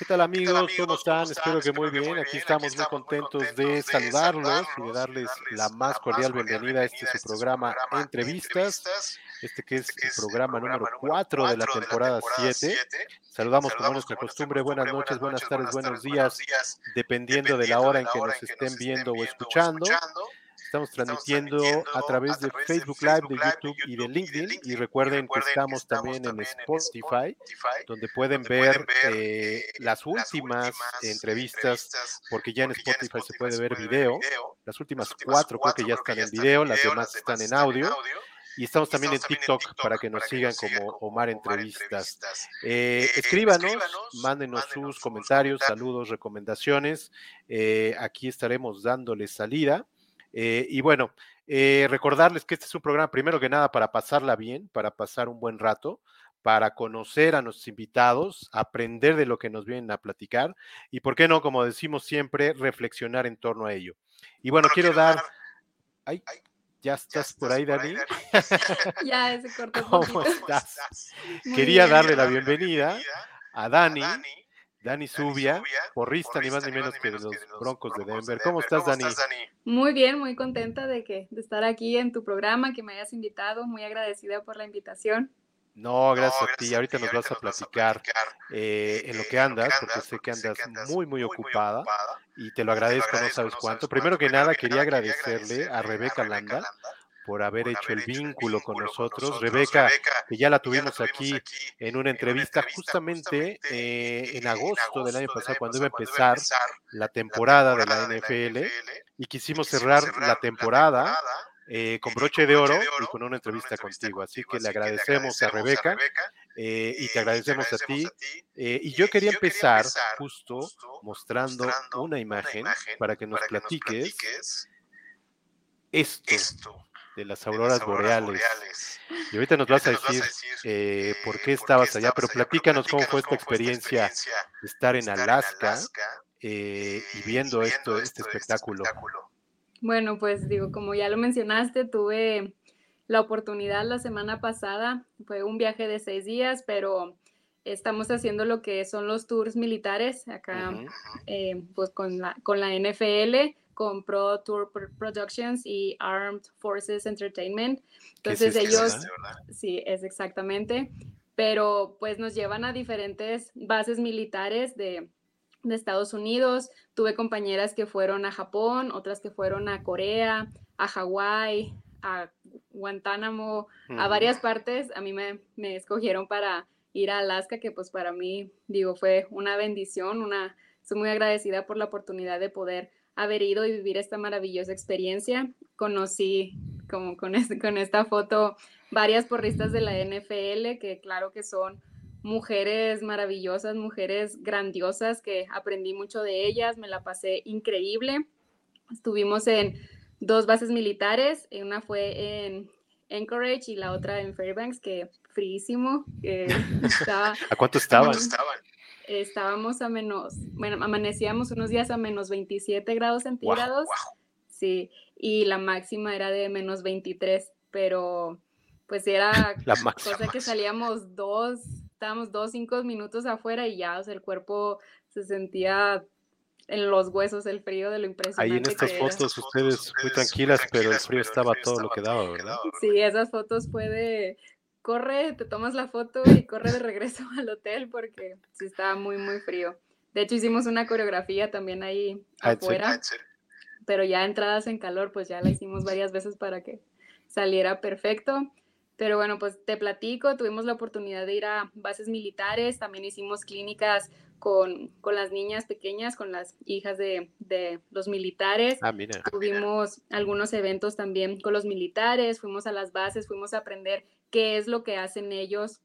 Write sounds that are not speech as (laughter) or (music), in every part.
¿Qué tal amigos? ¿Cómo están? Espero que muy bien. Aquí estamos muy contentos de saludarlos y de darles la más cordial bienvenida a este su programa Entrevistas, este que es el programa número 4 de la temporada 7. Saludamos como nuestra costumbre, buenas noches, buenas tardes, buenos días, dependiendo de la hora en que nos estén viendo o escuchando. Estamos transmitiendo a través de Facebook Live, de YouTube y de LinkedIn. Y recuerden que estamos también en Spotify, donde pueden ver eh, las últimas entrevistas, porque ya en Spotify se puede ver video. Las últimas cuatro creo que ya están en video, las demás están en audio. Y estamos también en TikTok para que nos sigan como Omar Entrevistas. Eh, escríbanos, mándenos sus comentarios, saludos, recomendaciones. Eh, aquí estaremos dándoles salida. Eh, y bueno, eh, recordarles que este es un programa, primero que nada, para pasarla bien, para pasar un buen rato, para conocer a nuestros invitados, aprender de lo que nos vienen a platicar y, ¿por qué no, como decimos siempre, reflexionar en torno a ello? Y bueno, quiero, dar... Ay, ¿Ya estás, por, ahí, Dani? (laughs) ya, ese corto. ¿Cómo estás? Quería darle la bienvenida a Dani, Dani Subia, porrista ni más ni menos que de los Broncos de Denver. ¿Cómo estás, Dani? Muy bien, muy contenta de que de estar aquí en tu programa, que me hayas invitado, muy agradecida por la invitación. No, gracias, a ti. Ahorita nos vas a platicar eh, en lo que andas, porque sé que andas muy, muy ocupada y te lo agradezco, no sabes cuánto. Primero que nada, quería agradecerle a Rebeca Landa por haber hecho el vínculo con nosotros. Rebeca, que ya la tuvimos aquí en una entrevista justamente eh, en agosto del año pasado, cuando iba a empezar la temporada de la NFL, y quisimos cerrar la temporada eh, con broche de oro y con una entrevista contigo. Así que le agradecemos a Rebeca eh, y te agradecemos a ti. y yo quería empezar justo mostrando una imagen para que nos platiques esto de las auroras, boreales. Y ahorita nos vas a decir, eh, por qué estabas allá, pero platícanos cómo fue esta experiencia de estar en Alaska eh, y viendo esto, este, este espectáculo. Bueno, pues digo, como ya lo mencionaste, tuve la oportunidad la semana pasada, fue un viaje de seis días, pero estamos haciendo lo que son los tours militares acá, eh, pues con la, con la NFL con Pro Tour Productions y Armed Forces Entertainment. Entonces ellos, sí, es exactamente, pero pues nos llevan a diferentes bases militares de, de Estados Unidos. Tuve compañeras que fueron a Japón, otras que fueron a Corea, a Hawái, a Guantánamo, a varias partes. A mí me, me, escogieron para ir a Alaska, que pues para mí, digo, fue una bendición, una, soy muy agradecida por la oportunidad de poder haber ido y vivir esta maravillosa experiencia. Conocí, como con, este, con esta foto, varias porristas de la NFL, que claro que son mujeres maravillosas, mujeres grandiosas, que aprendí mucho de ellas, me la pasé increíble. Estuvimos en dos bases militares, una fue en Anchorage y la otra en Fairbanks, que fríísimo. (laughs) ¿A cuánto estaban? Estábamos a menos, bueno, amanecíamos unos días a menos 27 grados centígrados. Sí, y la máxima era de menos 23, pero pues era (laughs) la cosa que salíamos dos, estábamos dos, cinco minutos afuera y ya, o sea, el cuerpo se sentía en los huesos el frío de lo impresionante. Ahí en estas fotos ustedes muy tranquilas, pero el frío estaba todo lo que daba, ¿verdad? Sí, esas fotos fue de corre, te tomas la foto y corre de regreso (laughs) al hotel porque sí estaba muy, muy frío. De hecho, hicimos una coreografía también ahí ah, afuera, ah, pero ya entradas en calor, pues ya la hicimos varias veces para que saliera perfecto. Pero bueno, pues te platico, tuvimos la oportunidad de ir a bases militares, también hicimos clínicas con, con las niñas pequeñas, con las hijas de, de los militares. Ah, mira. Tuvimos algunos eventos también con los militares, fuimos a las bases, fuimos a aprender qué es lo que hacen ellos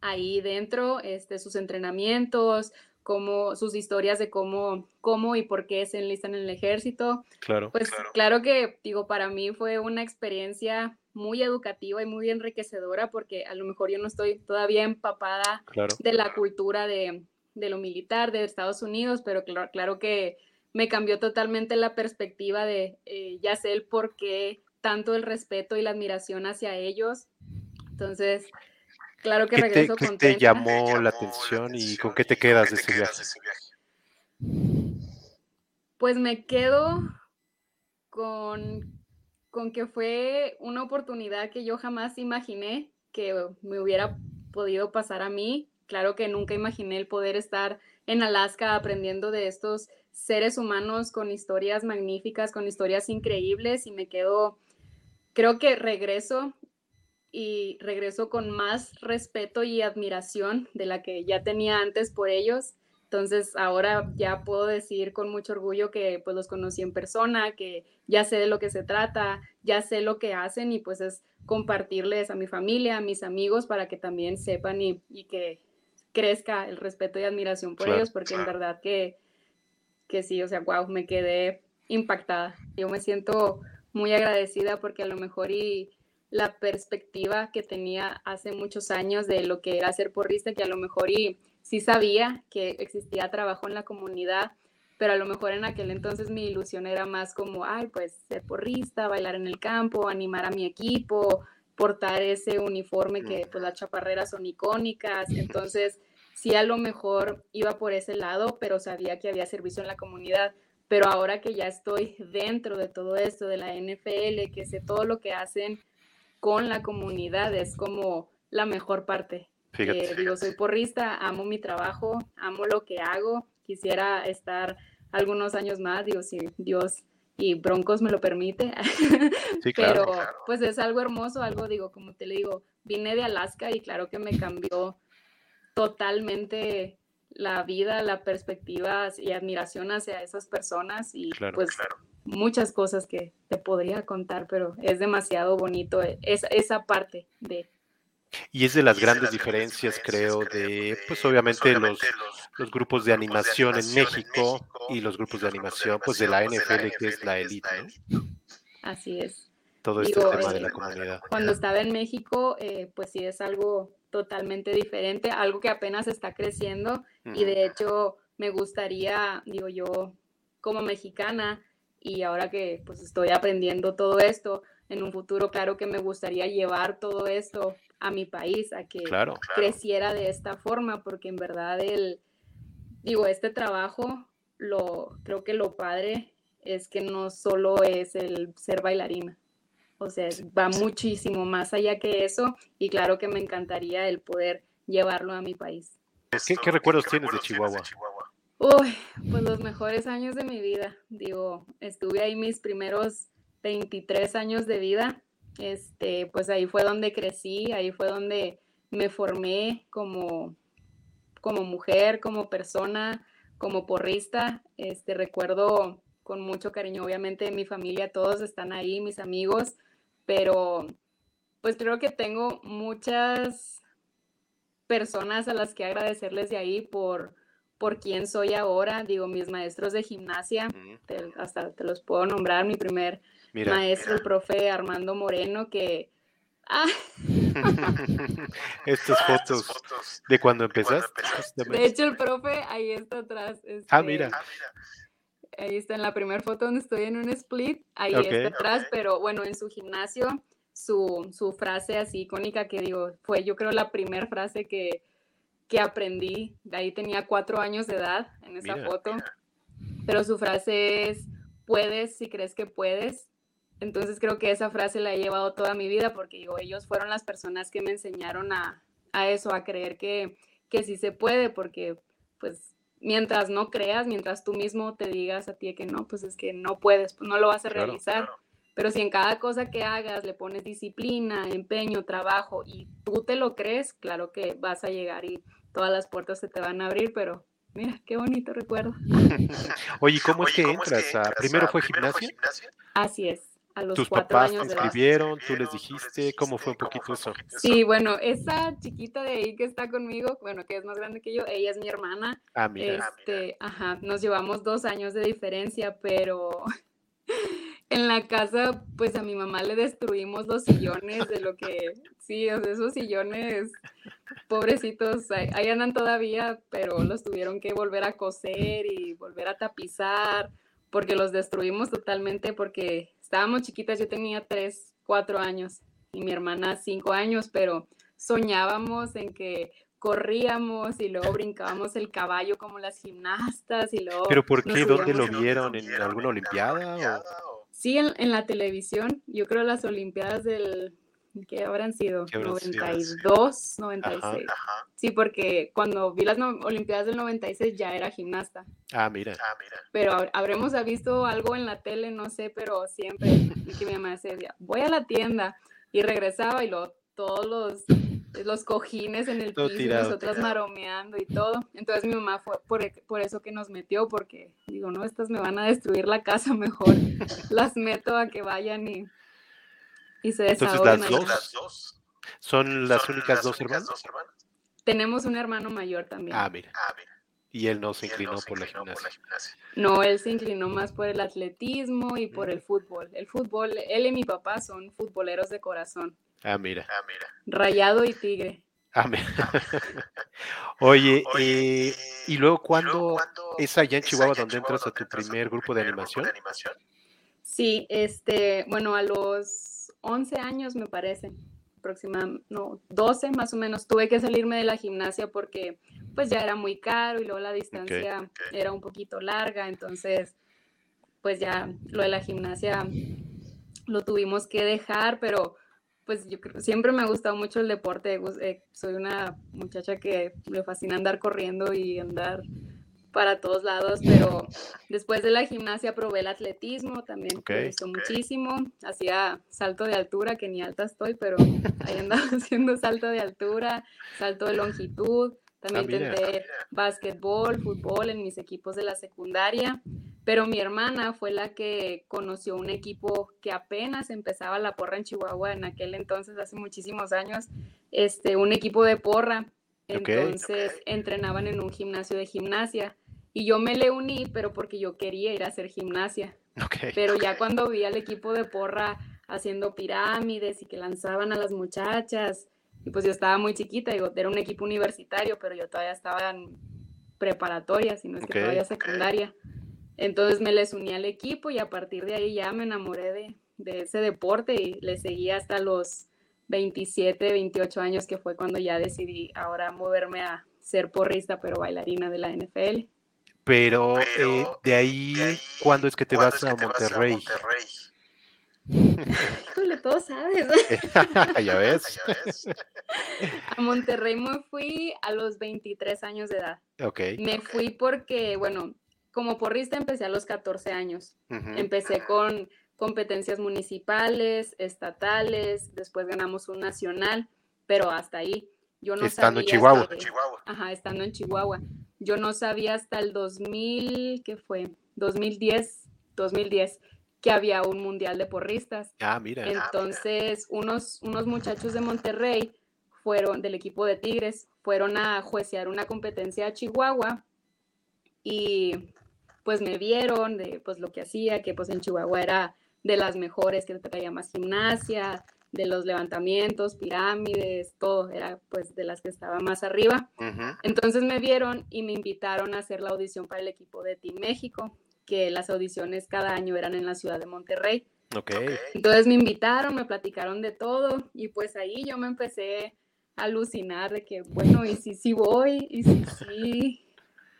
ahí dentro, este, sus entrenamientos, cómo, sus historias de cómo, cómo y por qué se enlistan en el ejército. Claro. Pues claro. que, digo, para mí fue una experiencia muy educativa y muy enriquecedora porque a lo mejor yo no estoy todavía empapada de la cultura de, lo militar de Estados Unidos, pero claro, claro que me cambió totalmente la perspectiva de eh, ya sé el por qué tanto el respeto y la admiración hacia ellos entonces, claro que ¿Qué regreso te, con qué te llamó la atención y con qué te quedas de ese viaje? Pues me quedo con, con que fue una oportunidad que yo jamás imaginé que me hubiera podido pasar a mí. Claro que nunca imaginé el poder estar en Alaska aprendiendo de estos seres humanos con historias magníficas, con historias increíbles y me quedo, creo que regreso y regreso con más respeto y admiración de la que ya tenía antes por ellos. Entonces ahora ya puedo decir con mucho orgullo que pues los conocí en persona, que ya sé de lo que se trata, ya sé lo que hacen y pues es compartirles a mi familia, a mis amigos para que también sepan y, y que crezca el respeto y admiración por ellos, porque en verdad que, que sí, o sea, wow, me quedé impactada. Yo me siento muy agradecida porque a lo mejor y la perspectiva que tenía hace muchos años de lo que era ser porrista, que a lo mejor y sí sabía que existía trabajo en la comunidad, pero a lo mejor en aquel entonces mi ilusión era más como, ay, pues ser porrista, bailar en el campo, animar a mi equipo, portar ese uniforme que pues las chaparreras son icónicas, entonces sí a lo mejor iba por ese lado, pero sabía que había servicio en la comunidad. Pero ahora que ya estoy (laughs) dentro de todo esto, de la NFL, que sé todo lo que hacen con la comunidad es como la mejor parte. Eh, digo, soy porrista, amo mi trabajo, amo lo que hago, quisiera estar algunos años más, digo, si Dios y Broncos me lo permite, (laughs) pero pues es algo hermoso, algo, digo, como te le digo, vine de Alaska y claro que me cambió totalmente la vida, la perspectiva y admiración hacia esas personas y pues muchas cosas que te podría contar, pero es demasiado bonito e, esa, esa parte de... Y es de las grandes diferencias, creo, de, pues, pues obviamente los, los grupos de animación en México y los grupos de animación, pues de la NFL, que es la élite, Así es. Todo este tema de la comunidad. Cuando estaba en México, eh, pues sí es algo totalmente diferente, algo que apenas está creciendo y de hecho me gustaría, digo yo, como mexicana, y ahora que pues estoy aprendiendo todo esto, en un futuro claro que me gustaría llevar todo esto a mi país, a que creciera de esta forma, porque en verdad el, digo, este trabajo, lo, creo que lo padre es que no solo es el ser bailarina, o sea, va muchísimo más allá que eso y claro que me encantaría el poder llevarlo a mi país. ¿Qué, recuerdos tienes de Chihuahua? Uy, pues los mejores años de mi vida. Digo, estuve ahí mis primeros 23 años de vida. Este, pues ahí fue donde crecí, ahí fue donde me formé como, como mujer, como persona, como porrista. Este, recuerdo con mucho cariño, obviamente, mi familia, todos están ahí, mis amigos, pero pues creo que tengo muchas personas a las que agradecerles de ahí por, por quién soy ahora. Digo, mis maestros de gimnasia, hasta te los puedo nombrar. Mi primer maestro, el profe Armando Moreno, que... Ah. (laughs) Estas fotos de cuando empezaste. De hecho, el profe ahí está atrás. ah, mira. Ahí está en la primera foto donde estoy en un split. Ahí está atrás, pero bueno, en su gimnasio, su, su frase así icónica que digo, fue yo creo la primera frase que, que aprendí. De ahí tenía cuatro años de edad en esa foto. Pero su frase es, puedes si crees que puedes. Entonces creo que esa frase la he llevado toda mi vida porque digo, ellos fueron las personas que me enseñaron a, a eso, a creer que, que sí se puede, porque pues mientras no creas, mientras tú mismo te digas a ti que no, pues es que no puedes, pues no lo vas a realizar. Pero si en cada cosa que hagas le pones disciplina, empeño, trabajo y tú te lo crees, claro que vas a llegar y todas las puertas se te van a abrir, pero mira, qué bonito recuerdo. (laughs) Oye, ¿cómo es que entras? ¿Primero fue gimnasia? Así es. A los ¿Tus cuatro papás años te inscribieron? ¿Tú les dijiste? ¿Cómo fue un poquito eso? Sí, bueno, esa chiquita de ahí que está conmigo, bueno, que es más grande que yo, ella es mi hermana. Ah, mira. Este, ajá, nos llevamos dos años de diferencia, pero (laughs) en la casa, pues a mi mamá le destruimos los sillones de lo que, sí, o sea, esos sillones, pobrecitos, ahí, andan todavía, pero los tuvieron que volver a coser y volver a tapizar, porque los destruimos totalmente, porque estábamos chiquitas, yo tenía tres, cuatro años y mi hermana cinco años, pero soñábamos en que corríamos y luego brincábamos el caballo como las gimnastas y luego... ¿Pero por qué? ¿Dónde lo vieron? ¿En alguna olimpiada? Sí, en, en, la televisión. Yo creo las olimpiadas del... ¿Qué habrán sido? 92, 96. Sí, porque cuando vi las olimpiadas del 96 ya era gimnasta. Ah, mira. Ah, mira. Pero habremos visto algo en la tele, no sé, pero siempre que mi mamá decía, voy a la tienda y regresaba y luego todos los los cojines en el piso, y nosotras maromeando y todo. Entonces mi mamá fue por, eso que nos metió, porque digo, no, estas me van a destruir la casa (laughs) mejor. las meto a que vayan y, y se desahoguen. Entonces las dos son las únicas dos hermanas. Tenemos un hermano mayor también. Ah, mira. Ah, y él no se inclinó, por, la gimnasia. No, él se inclinó más por el atletismo y por el fútbol. El fútbol, él y mi papá son futboleros de corazón. Ah, mira. Ah, mira. Rayado y tigre. Ah, mira. (laughs) (laughs) Oye, eh, ¿y luego cuándo es allá en Chihuahua donde entras a tu primer grupo de animación? Sí, este, bueno, a los 11 años me parece, aproximadamente, no, 12 más o menos, tuve que salirme de la gimnasia porque pues ya era muy caro y luego la distancia era un poquito larga, entonces pues ya lo de la gimnasia lo tuvimos que dejar, pero pues yo creo, siempre me ha gustado mucho el deporte. Eh, soy una muchacha que le fascina andar corriendo y andar para todos lados, pero después de la gimnasia probé el atletismo, también me gustó muchísimo. Hacía salto de altura, que ni alta estoy, pero ahí andaba (laughs) haciendo salto de altura, salto de longitud. También ah, intenté básquetbol, fútbol en mis equipos de la secundaria pero mi hermana fue la que conoció un equipo que apenas empezaba la porra en Chihuahua en aquel entonces, hace muchísimos años, este, un equipo de porra. Entonces entrenaban en un gimnasio de gimnasia y yo me le uní, pero porque yo quería ir a hacer gimnasia. Pero ya cuando vi al equipo de porra haciendo pirámides y que lanzaban a las muchachas, y pues yo estaba muy chiquita, digo, era un equipo universitario, pero yo todavía estaba en preparatoria, si no es que todavía secundaria. Entonces me les uní al equipo y a partir de ahí ya me enamoré de, ese deporte y le seguí hasta los 27, 28 años que fue cuando ya decidí ahora moverme a ser porrista, pero bailarina de la NFL. Pero, eh, de, ahí, ¿cuándo es que te, vas, a Monterrey? (laughs) Híjole, todo sabes. (laughs) ya ves. (laughs) a Monterrey me fui a los 23 años de edad. Ok. Me fui porque, bueno, como porrista empecé a los 14 años. Empecé con competencias municipales, estatales, después ganamos un nacional, pero hasta ahí. Yo no estando en Chihuahua. Ajá, estando en Chihuahua. Yo no sabía hasta el 2000, ¿qué fue? 2010, 2010, que había un mundial de porristas. Ah, mira. Entonces, Unos, unos muchachos de Monterrey fueron, del equipo de Tigres, fueron a juecear una competencia a Chihuahua y pues me vieron de pues lo que hacía, que pues en Chihuahua era de las mejores, que traía más gimnasia, de los levantamientos, pirámides, todo, era pues de las que estaba más arriba. Entonces me vieron y me invitaron a hacer la audición para el equipo de Team México, que las audiciones cada año eran en la ciudad de Monterrey. Okay. Entonces me invitaron, me platicaron de todo y pues ahí yo me empecé a alucinar de que, bueno, y si sí voy, y si sí,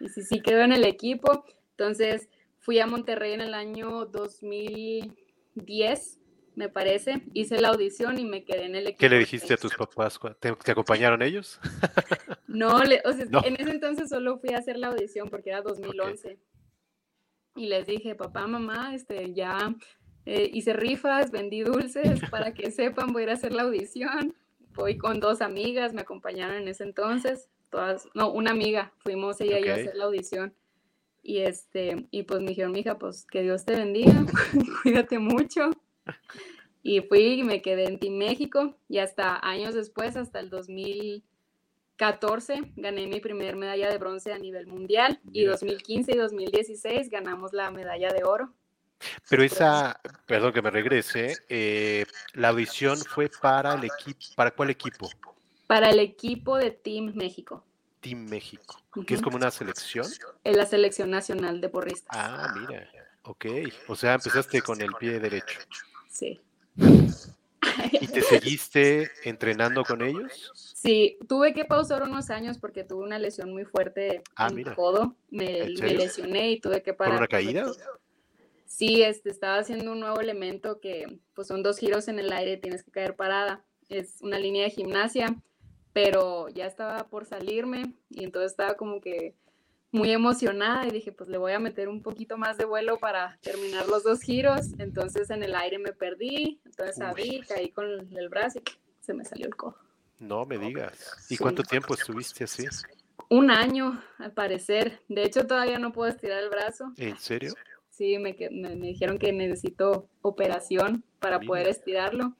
y si sí quedo en el equipo. Entonces fui a Monterrey en el año 2010, me parece, hice la audición y me quedé en el equipo. ¿Qué le dijiste a tus papás? ¿Te, acompañaron ellos? no, en ese entonces solo fui a hacer la audición porque era 2011. Y les dije, papá, mamá, este, ya eh, hice rifas, vendí dulces, (laughs) para que sepan, voy a ir a hacer la audición. Voy con dos amigas, me acompañaron en ese entonces, todas, no, una amiga, fuimos ella y yo a hacer la audición. Y este, y pues me dijeron, hija, pues que Dios te bendiga, (laughs) cuídate mucho. (laughs) Y fui y me quedé en Team México y hasta años después, hasta el 2014, gané mi primer medalla de bronce a nivel mundial y 2015 y 2016 ganamos la medalla de oro. Pero esa, perdón que me regrese, eh, la audición fue para el equipo, ¿para cuál equipo? Para el equipo de Team México. Team México, que es como una selección. En la selección nacional de porristas. Ah, mira, ok. O sea, empezaste con el pie derecho. Sí. (laughs) ¿Y te seguiste entrenando con ellos? Sí, tuve que pausar unos años porque tuve una lesión muy fuerte Ah, en el codo. Me, me lesioné y tuve que ¿Por parar. una caída? Sí, este, estaba haciendo un nuevo elemento que pues son dos giros en el aire, tienes que caer parada. Es una línea de gimnasia, pero ya estaba por salirme y entonces estaba como que muy emocionada y dije, pues le voy a meter un poquito más de vuelo para terminar los dos giros. Entonces en el aire me perdí, entonces abrí, caí con el brazo y se me salió el codo. No me digas. ¿Y Sí. cuánto tiempo estuviste así? Un año, al parecer. De hecho, todavía no puedo estirar el brazo. ¿En serio? Sí, me, me, me dijeron que necesito operación para Mira. poder estirarlo,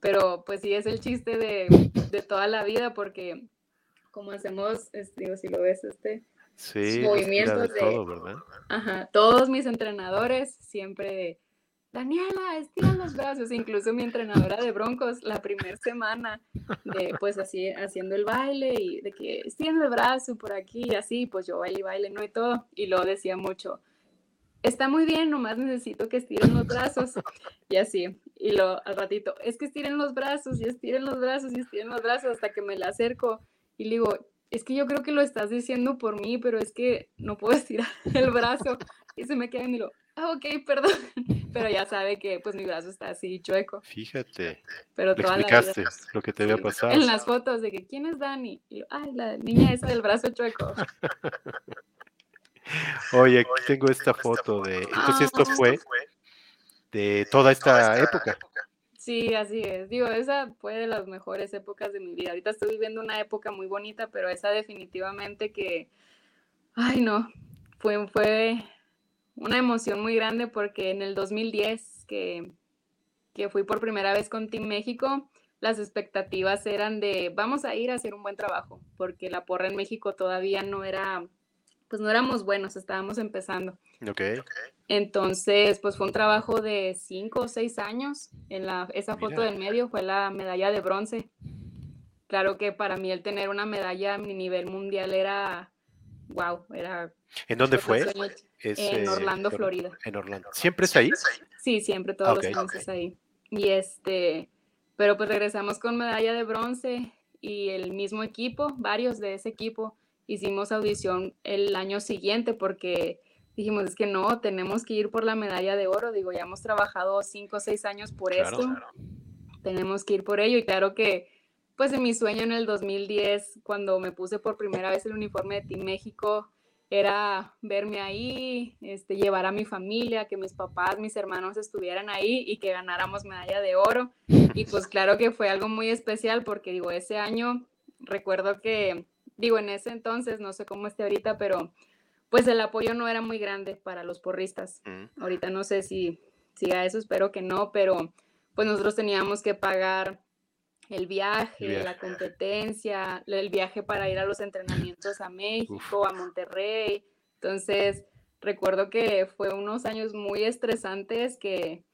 pero pues sí es el chiste de, de toda la vida porque como hacemos, es- digo, si lo ves, este, Sí, Movimientos movimientos de de- todo, ¿verdad? ajá, todos mis entrenadores siempre, Daniela, estira los brazos, incluso mi entrenadora de broncos la primera semana de pues así haciendo el baile y de que estiren el brazo por aquí y así, pues yo baile y baile, no y todo, y lo decía mucho, está muy bien, nomás necesito que estiren los brazos y así, y lo al ratito, es que estiren los brazos y estiren los brazos y estiren los brazos hasta que me la acerco y le digo, es que yo creo que lo estás diciendo por mí, pero es que no puedo (laughs) estirar el brazo y se me queda y digo, ah, ok, perdón, (laughs) pero ya sabe que pues mi brazo está así chueco, Fíjate, pero toda la vida. explicaste lo que te había pasado. En las fotos de que, ¿quién es Dani? Y yo, ay, la niña esa del brazo chueco. (laughs) Oye, aquí tengo esta foto de... Entonces esto Ah. fue de toda esta época. Sí, así es. Digo, esa fue de las mejores épocas de mi vida. Ahorita estoy viviendo una época muy bonita, pero esa definitivamente que, ay no, fue, fue una emoción muy grande porque en el 2010 que, que fui por primera vez con Team México, las expectativas eran de vamos a ir a hacer un buen trabajo, porque la porra en México todavía no era, pues no éramos buenos, estábamos empezando. Ok. Entonces, pues fue un trabajo de cinco o seis años. En la, esa foto del medio fue la medalla de bronce. Claro que para mí el tener una medalla a mi nivel mundial era, wow, era... ¿En dónde fue. Es, En eh, Orlando, Or- Florida. En Orlando. ¿Siempre es ahí? Sí, siempre todos Ah, los años ahí. Y este, pero pues regresamos con medalla de bronce y el mismo equipo, varios de ese equipo, hicimos audición el año siguiente porque dijimos, es que no, tenemos que ir por la medalla de oro. Digo, ya hemos trabajado cinco o seis años por Claro. esto, tenemos que ir por ello. Y claro que, pues en mi sueño en el 2010, cuando me puse por primera vez el uniforme de Team México, era verme ahí, este, llevar a mi familia, que mis papás, mis hermanos estuvieran ahí y que ganáramos medalla de oro. Y pues claro que fue algo muy especial porque digo, ese año recuerdo que, digo, en ese entonces, no sé cómo esté ahorita, pero pues el apoyo no era muy grande para los porristas. Mm, Ahorita no sé si siga eso, espero que no, pero pues nosotros teníamos que pagar el viaje, viaje. la competencia, el viaje para ir a los entrenamientos a México, a Monterrey. Entonces, recuerdo que fue unos años muy estresantes que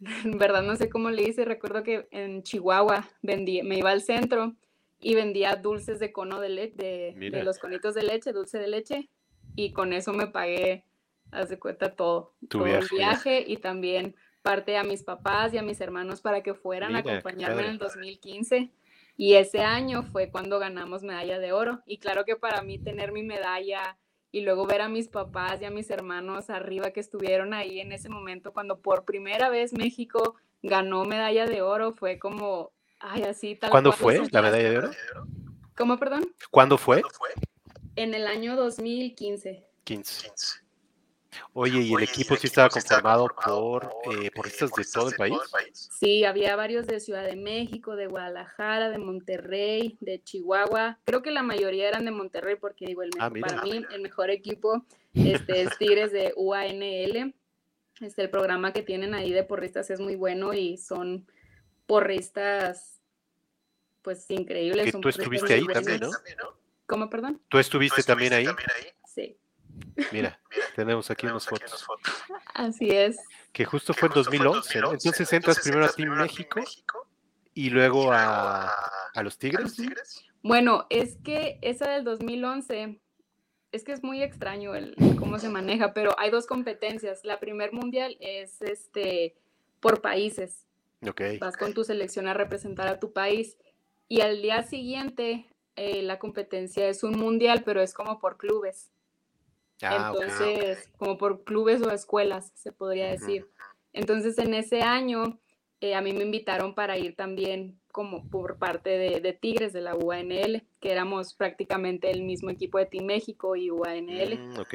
(laughs) en verdad no sé cómo le hice. Recuerdo que en Chihuahua vendí, me iba al centro y vendía dulces de cono de leche, de, de los conitos de leche, dulce de leche, y con eso me pagué, haz de cuenta, todo. Tu todo el viaje. viaje y también parte a mis papás y a mis hermanos para que fueran Mira, a acompañarme en el 2015. Y ese año fue cuando ganamos medalla de oro. Y claro que para mí tener mi medalla y luego ver a mis papás y a mis hermanos arriba que estuvieron ahí en ese momento cuando por primera vez México ganó medalla de oro fue como, ay, así tal ¿Cuándo fue la medalla de oro? ¿Cómo, perdón? ¿Cuándo fue? En el año 2015. 15. Oye, ¿y el equipo sí estaba conformado por eh, porristas de todo el país? Sí, había varios de Ciudad de México, de Guadalajara, de Monterrey, de Chihuahua. Creo que la mayoría eran de Monterrey porque digo, el Ah, mira. para mí el mejor equipo este, es Tigres de UANL. Este, el programa que tienen ahí de porristas es muy bueno y son porristas pues increíbles. Que tú estuviste ahí también, buenos. ¿Cómo, perdón? ¿Tú estuviste también ahí? Sí, Mira, (laughs) tenemos aquí unas fotos. así es. Que justo fue en 2011, ¿no? Entonces entras primero a Team México y luego a, a los Tigres. Bueno, es que esa del 2011, es que es muy extraño el cómo se maneja, pero hay dos competencias. La primer mundial es este por países. Vas con tu selección a representar a tu país y al día siguiente eh, la competencia es un mundial, pero es como por clubes. Ah, Entonces, como por clubes o escuelas, se podría decir. Entonces, en ese año, eh, a mí me invitaron para ir también como por parte de, Tigres de la UANL, que éramos prácticamente el mismo equipo de Team México y UANL. Mm, ok.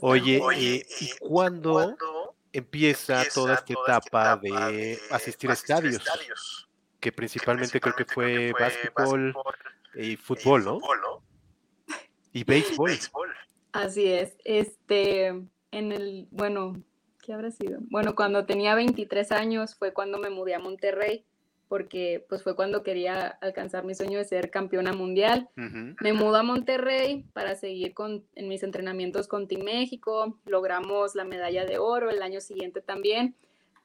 Oye, eh, ¿y cuándo empieza toda esta etapa de asistir a estadios? Que principalmente creo que fue básquetbol y fútbol, ¿no? Y béisbol. Así es. Este, en el, bueno, ¿qué habrá sido? Bueno, cuando tenía 23 años fue cuando me mudé a Monterrey, porque pues fue cuando quería alcanzar mi sueño de ser campeona mundial. Me mudo a Monterrey para seguir con, en mis entrenamientos con Team México, logramos la medalla de oro el año siguiente también,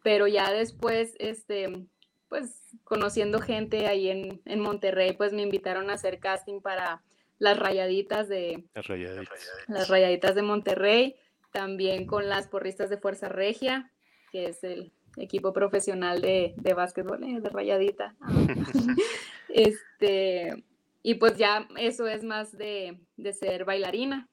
pero ya después, este, pues conociendo gente ahí en, en Monterrey, pues me invitaron a hacer casting para las rayaditas de las rayaditas. de Monterrey, también con las porristas de Fuerza Regia, que es el equipo profesional de, de básquetbol, eh, de rayadita. (laughs) este, y pues ya eso es más de, ser bailarina,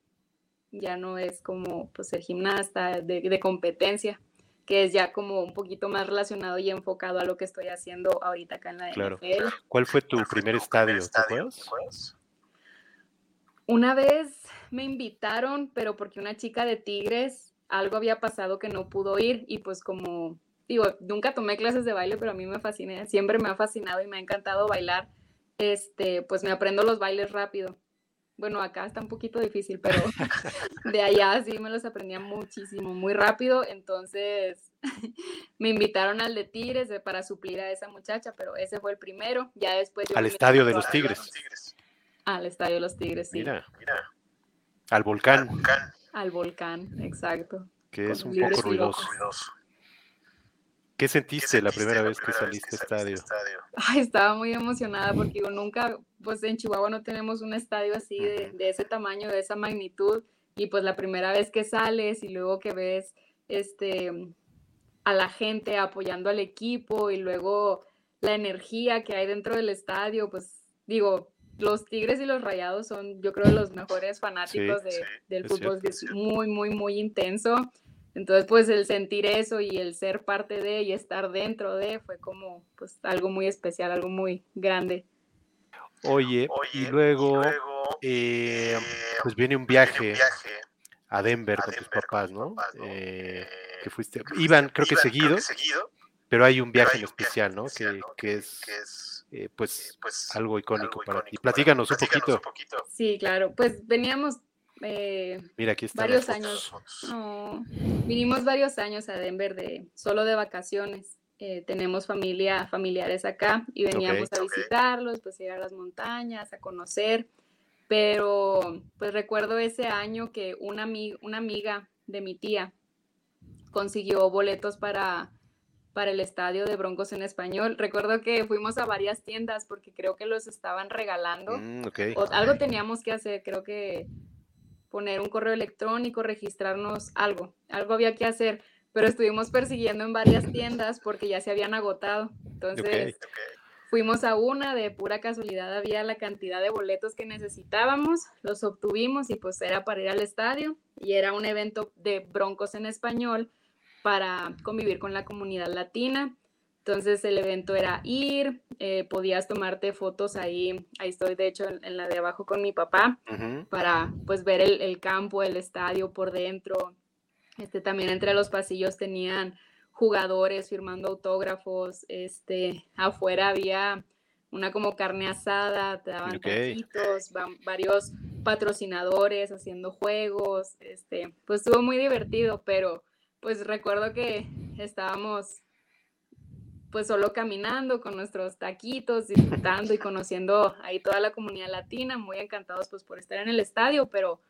ya no es como pues ser gimnasta de, competencia, que es ya como un poquito más relacionado y enfocado a lo que estoy haciendo ahorita acá en la claro. ¿Cuál fue tu primer, estadio? ¿Te acuerdas? Una vez me invitaron, pero porque una chica de Tigres algo había pasado que no pudo ir y pues como digo, nunca tomé clases de baile, pero a mí me fascina, siempre me ha fascinado y me ha encantado bailar. Este, pues me aprendo los bailes rápido. Bueno, acá está un poquito difícil, pero (laughs) (laughs) de allá sí me los aprendía muchísimo, muy rápido. Entonces (laughs) me invitaron al de Tigres para suplir a esa muchacha, pero ese fue el primero. Ya después al estadio de los Tigres. Al Estadio de los Tigres, sí. Mira, Al volcán. Al volcán, exacto. Que es un poco ruidoso. ¿Qué sentiste, la primera vez que saliste al estadio? Ay, estaba muy emocionada porque digo, nunca, pues en Chihuahua no tenemos un estadio así de, de, ese tamaño, de esa magnitud. Y pues la primera vez que sales y luego que ves este, a la gente apoyando al equipo y luego la energía que hay dentro del estadio, pues digo, los Tigres y los Rayados son, yo creo, los mejores fanáticos del fútbol, es muy, muy, muy intenso. Entonces, pues el sentir eso y el ser parte de y estar dentro de fue como pues algo muy especial, algo muy grande. Oye, y luego, eh, pues viene un viaje, a Denver con tus papás, ¿no? Eh, que fuiste, iban creo que seguido, pero hay un viaje en especial, ¿no? Que, es eh, pues, pues, algo icónico para ti. Platícanos, un, poquito. Sí, claro, pues veníamos eh, Mira, aquí varios años. vinimos varios años a Denver de solo de vacaciones. Eh, tenemos familia, familiares acá y veníamos a visitarlos, pues ir a las montañas, a conocer. Pero pues recuerdo ese año que una, una amiga de mi tía consiguió boletos para para el estadio de Broncos en español. Recuerdo que fuimos a varias tiendas porque creo que los estaban regalando. Mm, o algo teníamos que hacer, creo que poner un correo electrónico, registrarnos, algo, algo había que hacer, pero estuvimos persiguiendo en varias (laughs) tiendas porque ya se habían agotado. Entonces, fuimos a una, de pura casualidad había la cantidad de boletos que necesitábamos, los obtuvimos y pues era para ir al estadio y era un evento de Broncos en español para convivir con la comunidad latina. Entonces el evento era ir, eh, podías tomarte fotos ahí, ahí estoy de hecho en, la de abajo con mi papá, para pues ver el, campo, el estadio por dentro. Este, también entre los pasillos tenían jugadores firmando autógrafos, este, afuera había una como carne asada, te daban taquitos, varios patrocinadores haciendo juegos, este, pues estuvo muy divertido, pero pues recuerdo que estábamos pues solo caminando con nuestros taquitos, disfrutando y conociendo ahí toda la comunidad latina, muy encantados pues por estar en el estadio, pero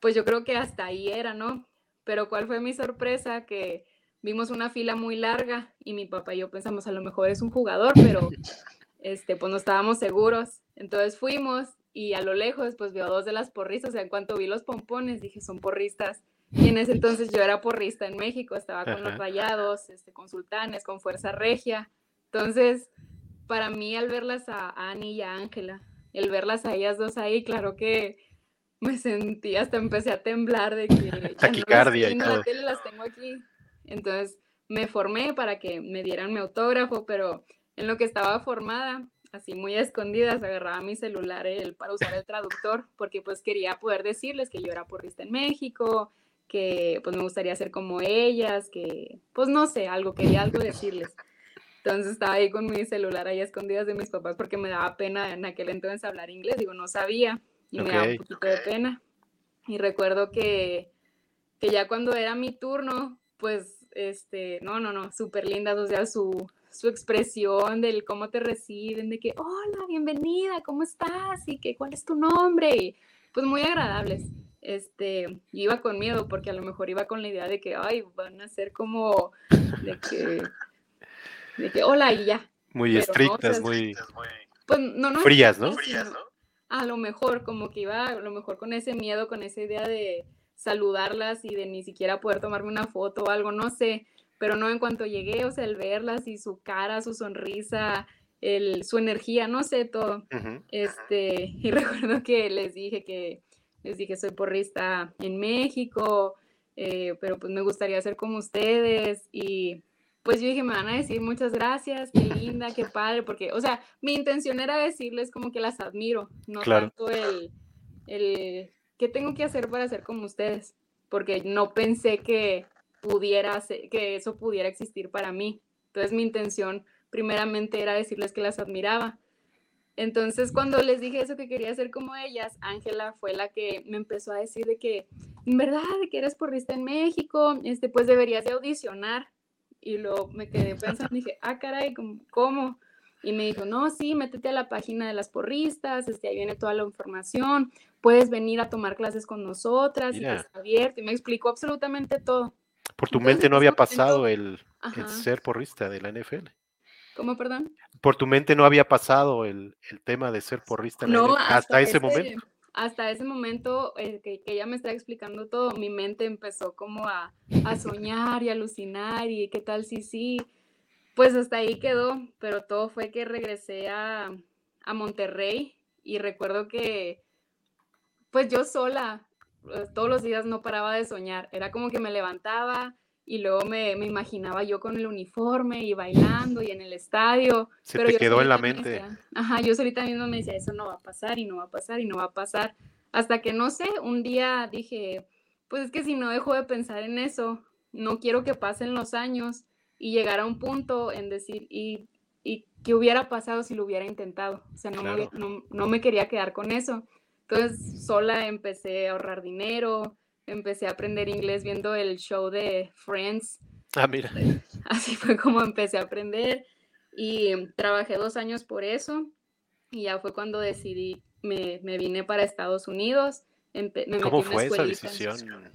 pues yo creo que hasta ahí era, ¿no? Pero cuál fue mi sorpresa que vimos una fila muy larga y mi papá y yo pensamos a lo mejor es un jugador, pero (laughs) este pues no estábamos seguros. Entonces fuimos y a lo lejos pues veo dos de las porristas, o sea, en cuanto vi los pompones dije, son porristas Y en ese entonces yo era porrista en México, estaba con los rayados, este, con sultanes, con Fuerza Regia. Entonces, para mí al verlas a Ani y a Ángela, el verlas a ellas dos ahí, claro que me sentí, hasta empecé a temblar de que... Taquicardia y todo. las tengo aquí. Entonces me formé para que me dieran mi autógrafo, pero en lo que estaba formada, así muy a escondidas, agarraba mi celular el, para usar el traductor, porque pues quería poder decirles que yo era porrista en México, que pues me gustaría ser como ellas, que pues no sé, algo, quería algo decirles. Entonces estaba ahí con mi celular ahí escondidas de mis papás porque me daba pena en aquel entonces hablar inglés, digo, no sabía y me daba un poquito de pena. Y recuerdo que, que ya cuando era mi turno, pues, este, no, no, no, súper lindas, o sea, su, su expresión del cómo te reciben, de que, hola, bienvenida, ¿cómo estás? Y que, ¿cuál es tu nombre? Y, pues muy agradables. Este, iba con miedo porque a lo mejor iba con la idea de que, ay, van a ser como, de que, de que, hola, y ya. Muy estrictas, muy, pues, no, no, frías, ¿no? Frías, ¿no? A lo mejor, como que iba, a lo mejor con ese miedo, con esa idea de saludarlas y de ni siquiera poder tomarme una foto o algo, no sé pero no en cuanto llegué, o sea, el verlas y su cara, su sonrisa, el, su energía, no sé, todo. Este, y (laughs) recuerdo que les dije que, les dije, soy porrista en México, eh, pero pues me gustaría ser como ustedes y pues yo dije, me van a decir muchas gracias, qué linda, qué padre, porque, o sea, mi intención era decirles como que las admiro, no tanto el, el, ¿qué tengo que hacer para ser como ustedes? Porque no pensé que, pudiera que eso pudiera existir para mí. Entonces mi intención primeramente era decirles que las admiraba. Entonces cuando les dije eso que quería ser como ellas, Ángela fue la que me empezó a decir de que, en verdad, de que eres porrista en México, este, pues deberías de audicionar. Y luego me quedé pensando, dije, ah, caray, ¿cómo? Y me dijo, no, sí, métete a la página de las porristas, este, ahí viene toda la información, puedes venir a tomar clases con nosotras, y está abierto, y me explicó absolutamente todo. Por tu mente no había pasado el, ser porrista de la NFL. ¿Cómo, perdón? Por tu mente no había pasado el, tema de ser porrista no, hasta, ese, momento. Hasta ese momento eh, que, ella me está explicando todo, mi mente empezó como a, soñar y alucinar y qué tal si sí. Pues hasta ahí quedó, pero todo fue que regresé a, a Monterrey y recuerdo que pues yo sola eh, todos los días no paraba de soñar. Era como que me levantaba y luego me, me imaginaba yo con el uniforme y bailando y en el estadio. Se te quedó en la mente. ajá, yo solita mismo me decía, eso no va a pasar y no va a pasar y no va a pasar. Hasta que no sé, un día dije, pues es que si no dejo de pensar en eso, no quiero que pasen los años y llegar a un punto en decir, y, y qué hubiera pasado si lo hubiera intentado. O sea, no, no, no me quería quedar con eso. Entonces, sola empecé a ahorrar dinero, empecé a aprender inglés viendo el show de Friends. Ah, mira. (laughs) Así fue como empecé a aprender y trabajé dos años por eso y ya fue cuando decidí, me, me vine para Estados Unidos. ¿Cómo fue esa decisión?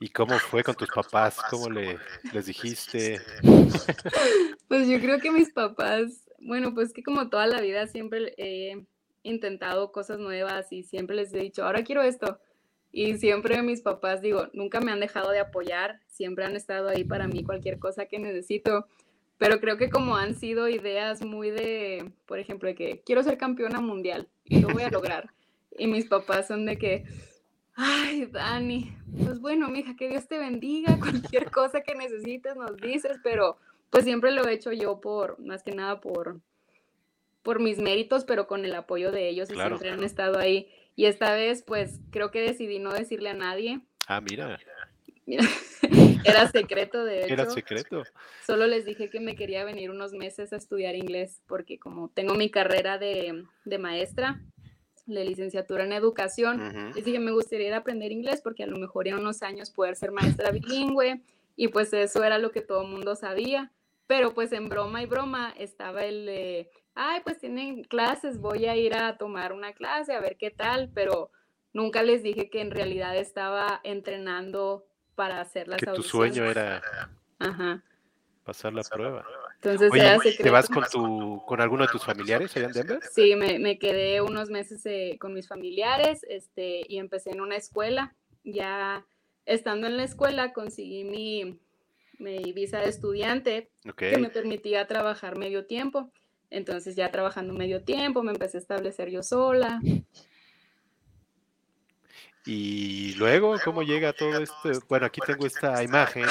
¿Y cómo fue con tus papás? ¿Cómo le, les dijiste? (laughs) Pues yo creo que mis papás, bueno, pues que como toda la vida siempre he intentado cosas nuevas y siempre les he dicho, ahora quiero esto. Y siempre mis papás, digo, nunca me han dejado de apoyar, siempre han estado ahí para mí cualquier cosa que necesito. Pero creo que como han sido ideas muy de, por ejemplo, de que quiero ser campeona mundial y lo voy a lograr. (laughs) Y mis papás son de que, ay, Dani, pues bueno, mija, que Dios te bendiga, (laughs) cualquier cosa que necesites nos dices, pero pues siempre lo he hecho yo por, más que nada por, por mis méritos, pero con el apoyo de ellos y siempre han estado ahí. Y esta vez, pues creo que decidí no decirle a nadie. Ah, mira. (laughs) Era secreto, de hecho. Era secreto. Solo les dije que me quería venir unos meses a estudiar inglés, porque como tengo mi carrera de, de maestra, la licenciatura en educación, les dije me gustaría aprender inglés porque a lo mejor en unos años poder ser maestra bilingüe y pues eso era lo que todo el mundo sabía. Pero pues en broma y broma estaba el, de ay, pues tienen clases, voy a ir a tomar una clase a ver qué tal, pero nunca les dije que en realidad estaba entrenando para hacer las que tu sueño era pasar la prueba. Entonces, ¿te vas con tu con alguno de tus familiares allá en Denver? Sí, me, quedé unos meses eh, con mis familiares este, y empecé en una escuela ya estando en la escuela conseguí mi, mi visa de estudiante que me permitía trabajar medio tiempo. Entonces ya trabajando medio tiempo me empecé a establecer yo sola. Y luego, ¿cómo llega todo esto? Bueno, aquí tengo esta imagen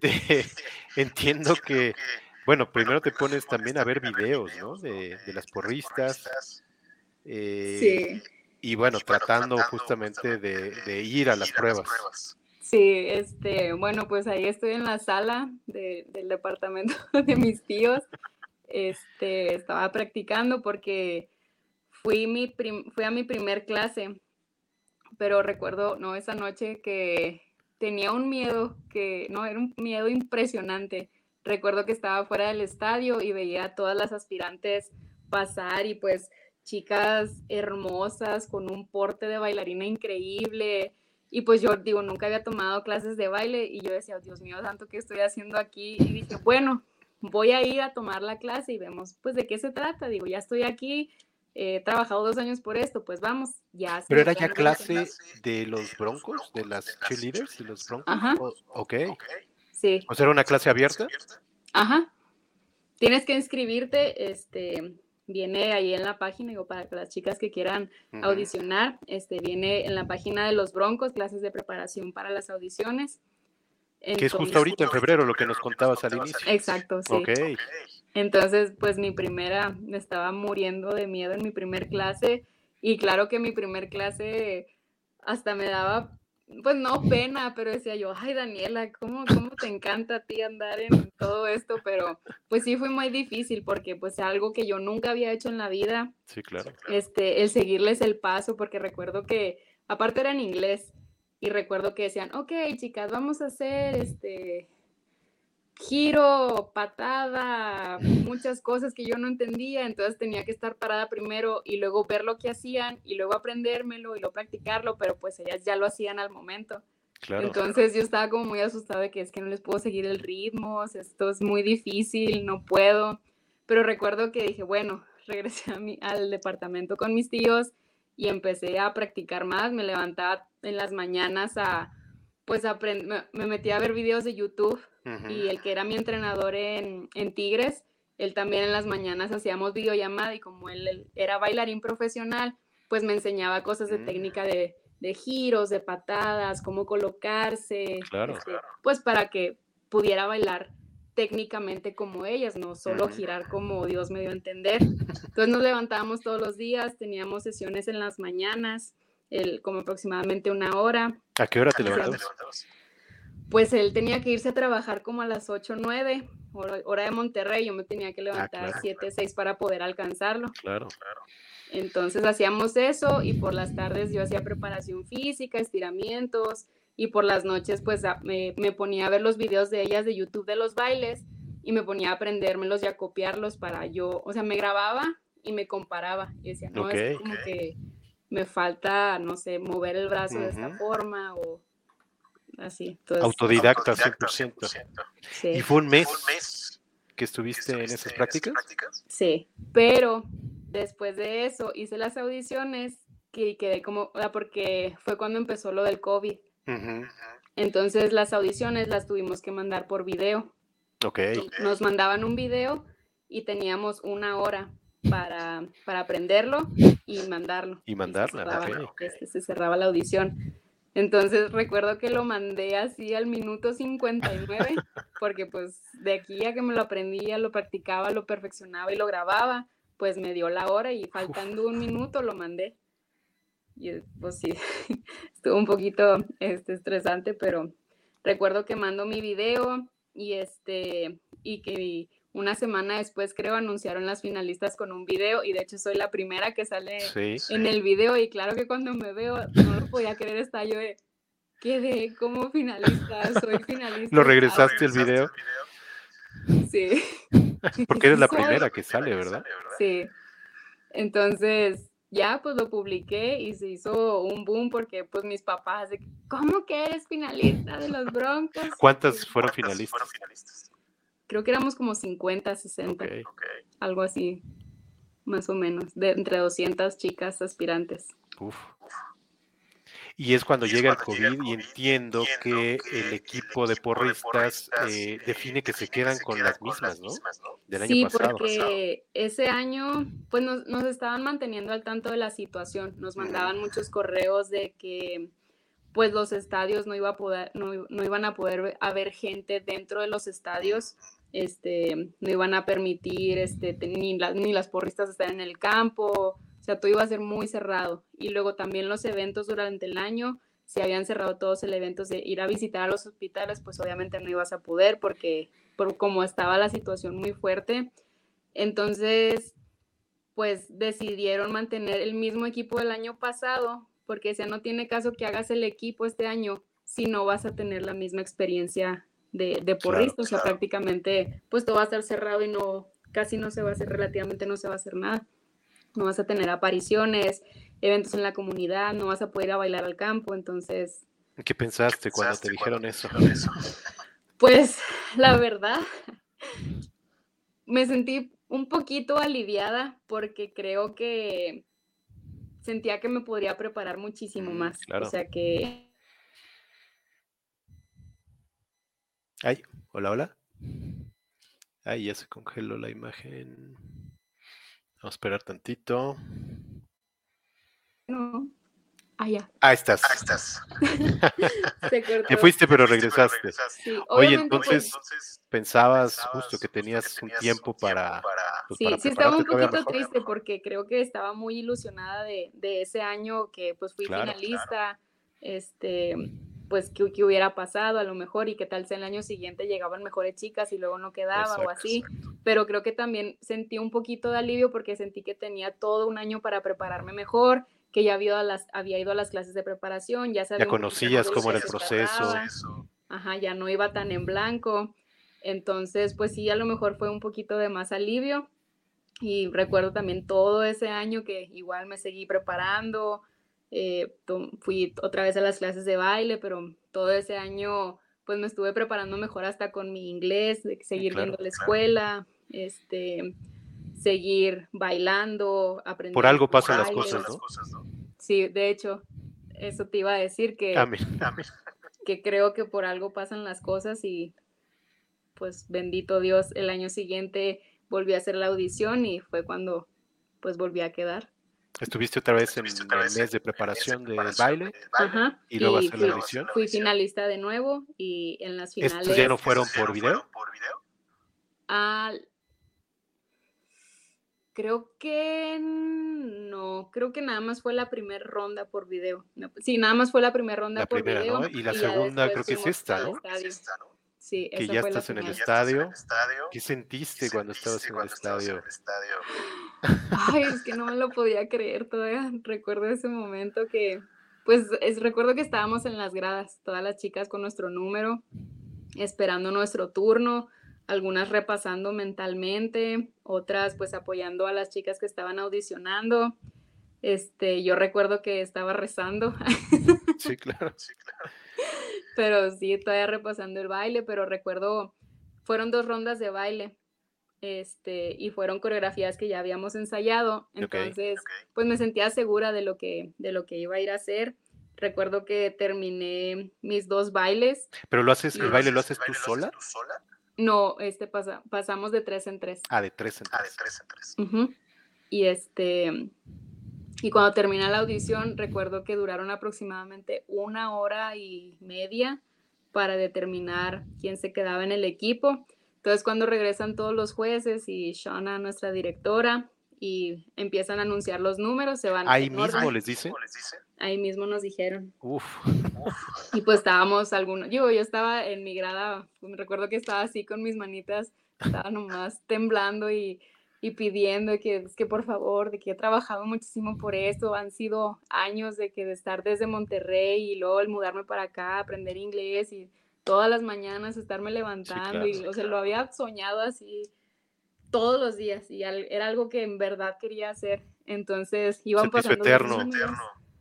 de, (laughs) entiendo que, bueno, primero te pones también a ver videos, ¿no? De, las porristas. Eh, sí. Y bueno, tratando justamente de, ir a las pruebas. Sí, este, bueno, pues ahí estoy en la sala del departamento (laughs) de mis tíos. Este, estaba practicando porque fui, a mi primer clase pero recuerdo, no, esa noche que tenía un miedo, que no, era un miedo impresionante. Recuerdo que estaba fuera del estadio y veía a todas las aspirantes pasar y pues chicas hermosas con un porte de bailarina increíble. Y pues yo digo, nunca había tomado clases de baile y yo decía, Dios mío santo, ¿qué estoy haciendo aquí? Y dije, bueno, voy a ir a tomar la clase y vemos pues de qué se trata. Digo, ya estoy aquí, he trabajado dos años por esto, pues vamos, ya. Pero era ya clase de los broncos, de las cheerleaders, de los broncos. Ajá. ok. Sí. O sea, era una clase abierta. Ajá. Tienes que inscribirte, este, viene ahí en la página, digo, para las chicas que quieran audicionar, este, viene en la página de los broncos, clases de preparación para las audiciones que es justo ahorita en febrero lo que nos contabas al inicio. Exacto, sí. Ok. Entonces, pues mi primera, me estaba muriendo de miedo en mi primer clase y claro que mi primer clase hasta me daba, pues no pena, pero decía yo, ay Daniela, ¿cómo, cómo te encanta a ti andar en todo esto? Pero pues sí fue muy difícil porque pues algo que yo nunca había hecho en la vida. Sí, claro. Este, el seguirles el paso, porque recuerdo que aparte era en inglés y recuerdo que decían, ok, chicas, vamos a hacer este giro, patada, muchas cosas que yo no entendía, entonces tenía que estar parada primero y luego ver lo que hacían y luego aprendérmelo y luego practicarlo, pero pues ellas ya lo hacían al momento. Entonces yo estaba como muy asustada de que es que no les puedo seguir el ritmo, esto es muy difícil, no puedo. Pero recuerdo que dije, bueno, (laughs) regresé a mi, al departamento con mis tíos y empecé a practicar más, me levantaba en las mañanas a, pues, aprender, me, metí a ver videos de YouTube y el que era mi entrenador en, Tigres, él también en las mañanas hacíamos videollamada y como él, era bailarín profesional, pues me enseñaba cosas de mm. técnica de, giros, de patadas, cómo colocarse, claro. Este, pues para que pudiera bailar técnicamente como ellas, no solo girar como Dios me dio a entender. Entonces nos levantábamos todos los días, teníamos sesiones en las mañanas, el, como aproximadamente una hora. ¿A qué hora te levantabas? Pues él tenía que irse a trabajar como a las 8 o 9, hora de Monterrey, yo me tenía que ah, levantar a 7, 6 para poder alcanzarlo. Claro, claro. Entonces hacíamos eso y por las tardes yo hacía preparación física, estiramientos, y por las noches pues me, me, ponía a ver los videos de ellas de YouTube de los bailes y me ponía a aprendérmelos y a copiarlos para yo, o sea, me grababa y me comparaba y decía, no, es como que me falta, no sé, mover el brazo de esta forma o así. Autodidacta 100%. ¿Y fue un mes, que estuviste en esas prácticas? Sí, pero después de eso hice las audiciones y quedé como, porque fue cuando empezó lo del COVID. Entonces las audiciones las tuvimos que mandar por video. Ok. Nos mandaban un video y teníamos una hora para, para aprenderlo y mandarlo. Y mandarlo, se, este, se cerraba la audición. Entonces recuerdo que lo mandé así al minuto 59, (laughs) porque pues de aquí a que me lo aprendía, lo practicaba, lo perfeccionaba y lo grababa, pues me dio la hora y faltando un minuto lo mandé y pues sí, (laughs) estuvo un poquito este, estresante, pero recuerdo que mando mi video y este, y que una semana después creo anunciaron las finalistas con un video y de hecho soy la primera que sale en el video y claro que cuando me veo no lo podía creer, está yo de, quedé como finalista, soy finalista. ¿Lo regresaste el video? Sí. (laughs) Porque eres la (laughs) primera que sale, ¿verdad? Sí. Entonces, ya pues lo publiqué y se hizo un boom porque pues mis papás, de, ¿cómo que eres finalista de los Broncos? ¿Cuántas fueron finalistas? Creo que éramos como 50, 60, algo así, más o menos, de entre 200 chicas aspirantes. Uf. Y es cuando llega el COVID y entiendo que el equipo de porristas eh, define que se quedan con las mismas, ¿no? Del año sí, porque ese año pues nos, nos, estaban manteniendo al tanto de la situación, nos mandaban muchos correos de que pues los estadios no, iba a poder, no, no iban a poder haber gente dentro de los estadios, este, no iban a permitir este, ni, ni las porristas estar en el campo, o sea, todo iba a ser muy cerrado. Y luego también los eventos durante el año, si habían cerrado todos el evento de ir a visitar a los hospitales, pues obviamente no ibas a poder porque por como estaba la situación muy fuerte. Entonces, pues decidieron mantener el mismo equipo del año pasado, porque ya no tiene caso que hagas el equipo este año si no vas a tener la misma experiencia de, de porrista, o sea, prácticamente pues todo va a estar cerrado y no, casi no se va a hacer, relativamente no se va a hacer nada. No vas a tener apariciones, eventos en la comunidad, no vas a poder ir a bailar al campo, entonces... ¿Qué pensaste, cuando te dijeron eso? Pues la verdad, me sentí un poquito aliviada porque creo que sentía que me podría preparar muchísimo mm, más. O sea que... Ay, hola, hola. Ay, ya se congeló la imagen. Vamos a esperar tantito. No. Ah, ya. Ahí estás. Ahí estás. (laughs) (laughs) Te fuiste, pero regresaste. Oye, entonces, pensabas justo que tenías un tiempo para. Pues, sí, sí, estaba un poquito triste porque creo que estaba muy ilusionada de, de ese año que pues fui finalista. Este pues qué, hubiera pasado a lo mejor y qué tal si el año siguiente llegaban mejores chicas y luego no quedaba o así, pero creo que también sentí un poquito de alivio porque sentí que tenía todo un año para prepararme mejor, que ya había, las, había ido a las clases de preparación, ya sabía... Ya conocías cómo era el proceso. Ajá, ya no iba tan en blanco. Entonces, pues sí, a lo mejor fue un poquito de más alivio. Y recuerdo también todo ese año que igual me seguí preparando, eh, fui otra vez a las clases de baile, pero todo ese año pues me estuve preparando mejor hasta con mi inglés, de seguir viendo la escuela, este, seguir bailando, aprendiendo. Por algo pasan las cosas, ¿no? Sí, de hecho, eso te iba a decir que, que creo que por algo pasan las cosas y pues bendito Dios, el año siguiente volví a hacer la audición y fue cuando pues volví a quedar. Estuviste otra vez en el mes de preparación del baile Ajá. y luego hacer la edición. Fui finalista de nuevo y en las finales. ¿Estos ya no fueron por video? Ah, creo que no, creo que nada más fue la primera ronda por video. Sí, nada más fue la primera ronda por video. ¿no? Y la segunda creo que es esta, ¿no? Sí, que ya estás en el estadio. ¿Qué sentiste cuando estabas en el estadio? Ay, es que no me lo podía creer todavía. (laughs) Recuerdo ese momento que, pues, es, recuerdo que estábamos en las gradas, todas las chicas con nuestro número, esperando nuestro turno, algunas repasando mentalmente, otras pues apoyando a las chicas que estaban audicionando. Este, yo recuerdo que estaba rezando. Sí, claro, sí, claro pero sí, todavía repasando el baile, pero recuerdo, fueron dos rondas de baile, este, y fueron coreografías que ya habíamos ensayado, entonces, pues me sentía segura de lo, que, de lo que iba a ir a hacer. Recuerdo que terminé mis dos bailes. ¿Pero lo haces, el baile lo haces tú sola? No, este pasa, pasamos de tres en tres. Ah, de tres en tres. Ah, de tres en tres. Y este, y cuando termina la audición, recuerdo que duraron aproximadamente una hora y media para determinar quién se quedaba en el equipo. Entonces, cuando regresan todos los jueces y Shauna, nuestra directora, y empiezan a anunciar los números, se van. Ahí mismo les dicen. Ahí mismo nos dijeron. Uf. Y pues estábamos algunos. Yo, yo estaba en mi grada, recuerdo que estaba así con mis manitas, estaba nomás temblando y y pidiendo que, que por favor, de que he trabajado muchísimo por esto, han sido años de que de estar desde Monterrey y luego el mudarme para acá, aprender inglés y todas las mañanas estarme levantando y o sea, lo había soñado así todos los días y era algo que en verdad quería hacer. Entonces iban pasando eterno.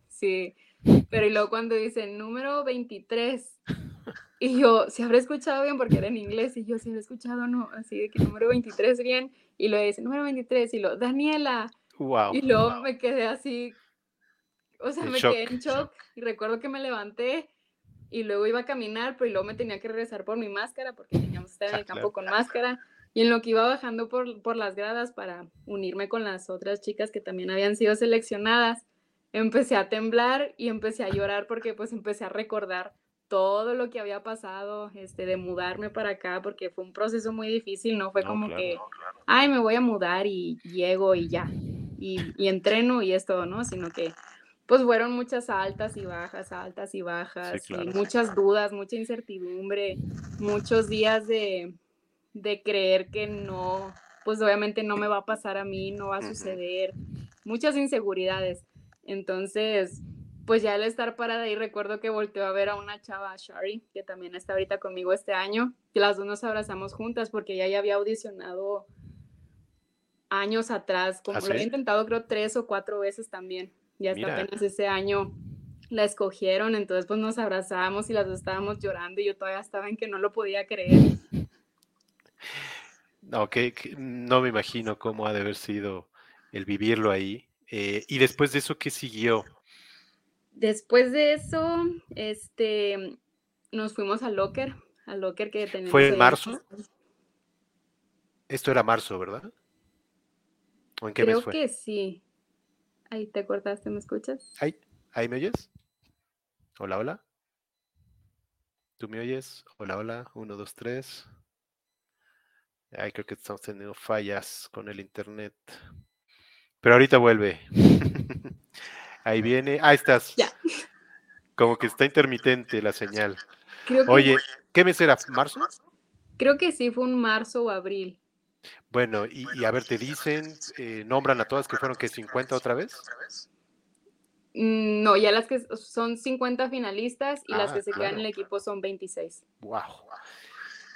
Sí, pero y luego cuando dicen número 23 y yo, si habré escuchado bien porque era en inglés y yo si habré escuchado no, así de que número 23 bien y lo dice número 23 y lo Daniela. Wow. Y luego me quedé así o sea, me quedé en shock y recuerdo que me levanté y luego iba a caminar, pero luego me tenía que regresar por mi máscara porque teníamos que estar en el campo con máscara. Y en lo que iba bajando por, por las gradas para unirme con las otras chicas que también habían sido seleccionadas, empecé a temblar y empecé a llorar porque pues empecé a recordar todo lo que había pasado, este, de mudarme para acá, porque fue un proceso muy difícil, no fue como que, ay, me voy a mudar y llego y ya, y, y entreno y es todo, ¿no? Sino que pues fueron muchas altas y bajas, altas y bajas, y muchas dudas, mucha incertidumbre, muchos días de, creer que no, pues obviamente no me va a pasar a mí, no va a suceder, muchas inseguridades. Entonces, pues ya al estar parada ahí, recuerdo que volteó a ver a una chava, Shari, que también está ahorita conmigo este año, que las dos nos abrazamos juntas porque ella ya había audicionado años atrás, como ¿Ah, lo había intentado creo tres o cuatro veces también ya hasta apenas ese año la escogieron, entonces pues nos abrazamos y las dos estábamos llorando y yo todavía estaba en que no lo podía creer. No, que, no me imagino cómo ha de haber sido el vivirlo ahí. Eh, y después de eso, ¿qué siguió? Después de eso, este, nos fuimos al Locker, al Locker que tenemos. ¿Fue en marzo? Esto era marzo, ¿verdad? ¿O en qué Creo mes fue? que sí. Ahí te cortaste, ¿me escuchas? Ahí, ahí me oyes. Hola, hola. ¿Tú me oyes? Hola, hola. Uno, dos, tres. Ay, creo que estamos teniendo fallas con el internet. Pero ahorita vuelve. (laughs) ahí viene. Ahí estás. Ya. Como que está intermitente la señal. Oye, ¿qué mes era? ¿Marzo? Creo que sí, fue un marzo o abril. Bueno, y, a ver, te dicen, eh, nombran a todas que fueron que 50 otra vez. Mm, no, ya las que son 50 finalistas y las ah, que se quedan en el equipo son 26. Wow.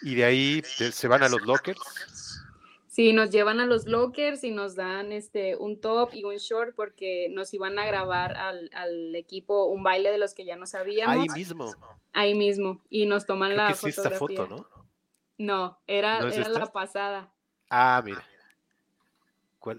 Y de ahí se van a los lockers. Sí, nos llevan a los lockers y nos dan este un top y un short porque nos iban a grabar al, equipo un baile de los que ya no sabíamos. Ahí mismo. Ahí mismo. Y nos toman la fotografía. esta foto, ¿no? No, era, era la pasada. Ah, mira.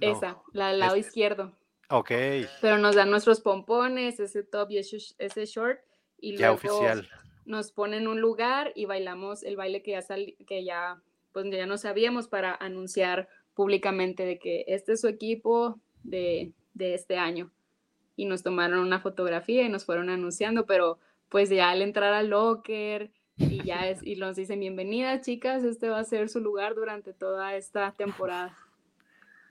Esa, la del lado izquierdo. Ok. Pero nos dan nuestros pompones, ese top y ese, short. Y ya oficial. nos ponen un lugar y bailamos el baile que ya, que ya, pues ya no sabíamos para anunciar públicamente de que este es su equipo de, de este año. Y nos tomaron una fotografía y nos fueron anunciando, pero pues ya al entrar al locker y ya es, y nos dicen bienvenidas chicas, este va a ser su lugar durante toda esta temporada.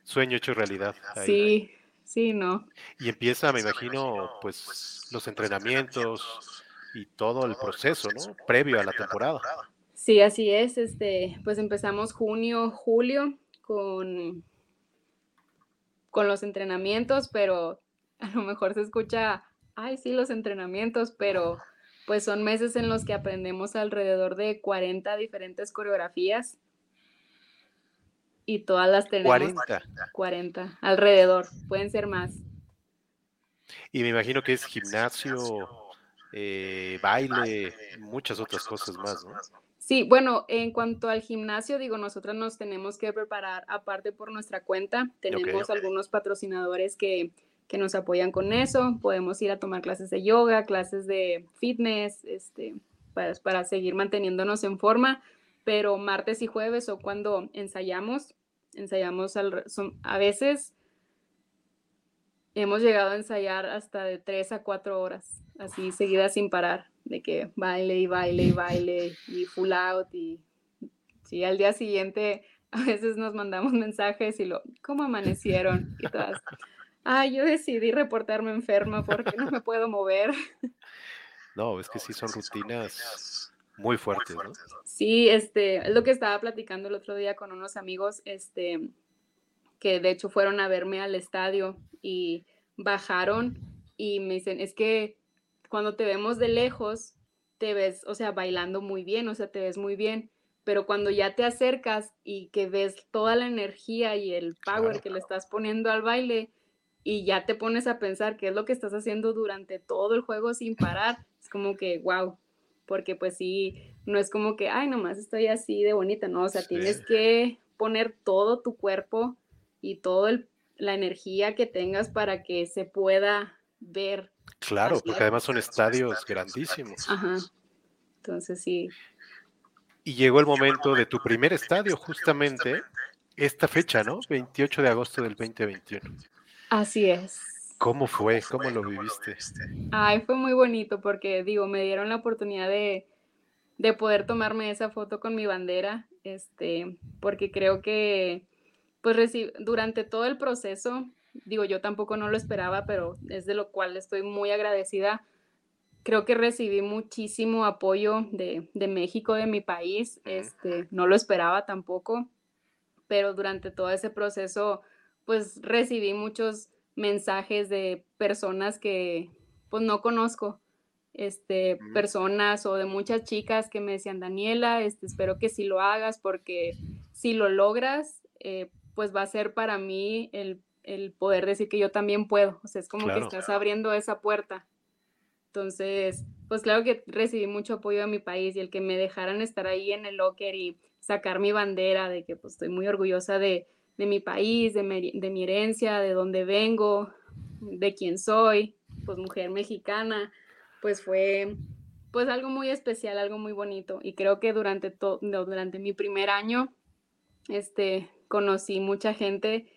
Sueño hecho realidad. Sí, sí, no. Y empieza, me imagino, pues los entrenamientos y todo el proceso, ¿no? Previo a la temporada. Sí, así es. Este, pues empezamos junio, julio con, con los entrenamientos, pero (laughs) a lo mejor se escucha, ay, sí, los entrenamientos, pero pues son meses en los que aprendemos alrededor de 40 diferentes coreografías y todas las tenemos 40. 40 alrededor, pueden ser más. Y me imagino que es gimnasio, eh, baile, muchas otras cosas más, ¿no? Sí, bueno, en cuanto al gimnasio, digo, nosotros nos tenemos que preparar aparte por nuestra cuenta. Tenemos algunos patrocinadores que que nos apoyan con eso. Podemos ir a tomar clases de yoga, clases de fitness, este, para, para seguir manteniéndonos en forma. Pero martes y jueves o cuando ensayamos, ensayamos al, a veces hemos llegado a ensayar hasta de tres a cuatro horas, así seguidas sin parar, de que baile y baile y baile y full out y sí, al día siguiente (laughs) a veces nos mandamos mensajes y lo, ¿cómo amanecieron? Y todas, ah, yo decidí reportarme enferma porque no me puedo mover. (laughs) No, es que sí son rutinas muy fuertes, ¿no? Sí, este, es lo que estaba platicando el otro día con unos amigos, este, que de hecho fueron a verme al estadio y bajaron y me dicen, es que cuando te vemos de lejos, te ves, o sea, bailando muy bien, o sea, te ves muy bien, pero cuando ya te acercas y que ves toda la energía y el power que le estás poniendo al baile, y ya te pones a pensar qué es lo que estás haciendo durante todo el juego sin parar, es como que, wow, porque pues sí, no es como que, ay, nomás estoy así de bonita, no, o sea, tienes que poner todo tu cuerpo y toda la energía que tengas para que se pueda ver Claro, porque además son estadios grandísimos. Ajá. Entonces sí. Y llegó el momento de tu primer estadio, justamente esta fecha, ¿no? 28 de agosto del 2021. Así es. ¿Cómo fue? ¿Cómo lo viviste? Ay, fue muy bonito porque, digo, me dieron la oportunidad de, de poder tomarme esa foto con mi bandera, este, porque creo que, pues, durante todo el proceso, digo, yo tampoco no lo esperaba, pero es de lo cual estoy muy agradecida. Creo que recibí muchísimo apoyo de, de México, de mi país, este, no lo esperaba tampoco, pero durante todo ese proceso, pues, recibí muchos mensajes de personas que pues no conozco, este, personas o de muchas chicas que me decían, Daniela, este, espero que si lo hagas porque si lo logras, eh, pues va a ser para mí el, el, poder decir que yo también puedo. O sea, es como que estás abriendo esa puerta. Entonces, pues claro que recibí mucho apoyo de mi país y el que me dejaran estar ahí en el locker y sacar mi bandera de que pues estoy muy orgullosa de, de mi país, de mi, herencia, de dónde vengo, de quién soy, pues mujer mexicana, pues fue pues algo muy especial, algo muy bonito. Y creo que durante, todo durante mi primer año, este, conocí mucha gente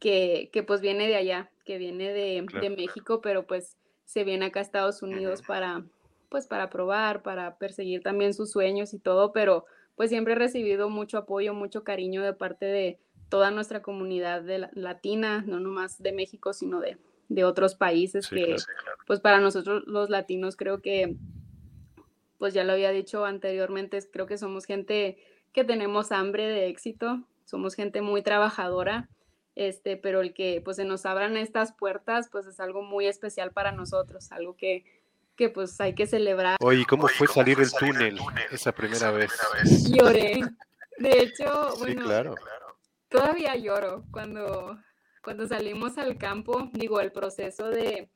que, pues viene de allá, que viene de, de, México, pero pues se viene acá a Estados Unidos para, pues para probar, para perseguir también sus sueños y todo, pero pues siempre he recibido mucho apoyo, mucho cariño de parte de, toda nuestra comunidad de latina, no nomás de México, sino de, otros países que, pues para nosotros los latinos creo que, pues ya lo había dicho anteriormente, creo que somos gente que tenemos hambre de éxito, somos gente muy trabajadora, este, pero el que pues se nos abran estas puertas, pues es algo muy especial para nosotros, algo que, que pues hay que celebrar. Oye, ¿cómo fue salir del túnel esa primera vez? (laughs) Lloré. De hecho, bueno, sí, claro todavía lloro cuando, cuando salimos al campo, digo, el proceso de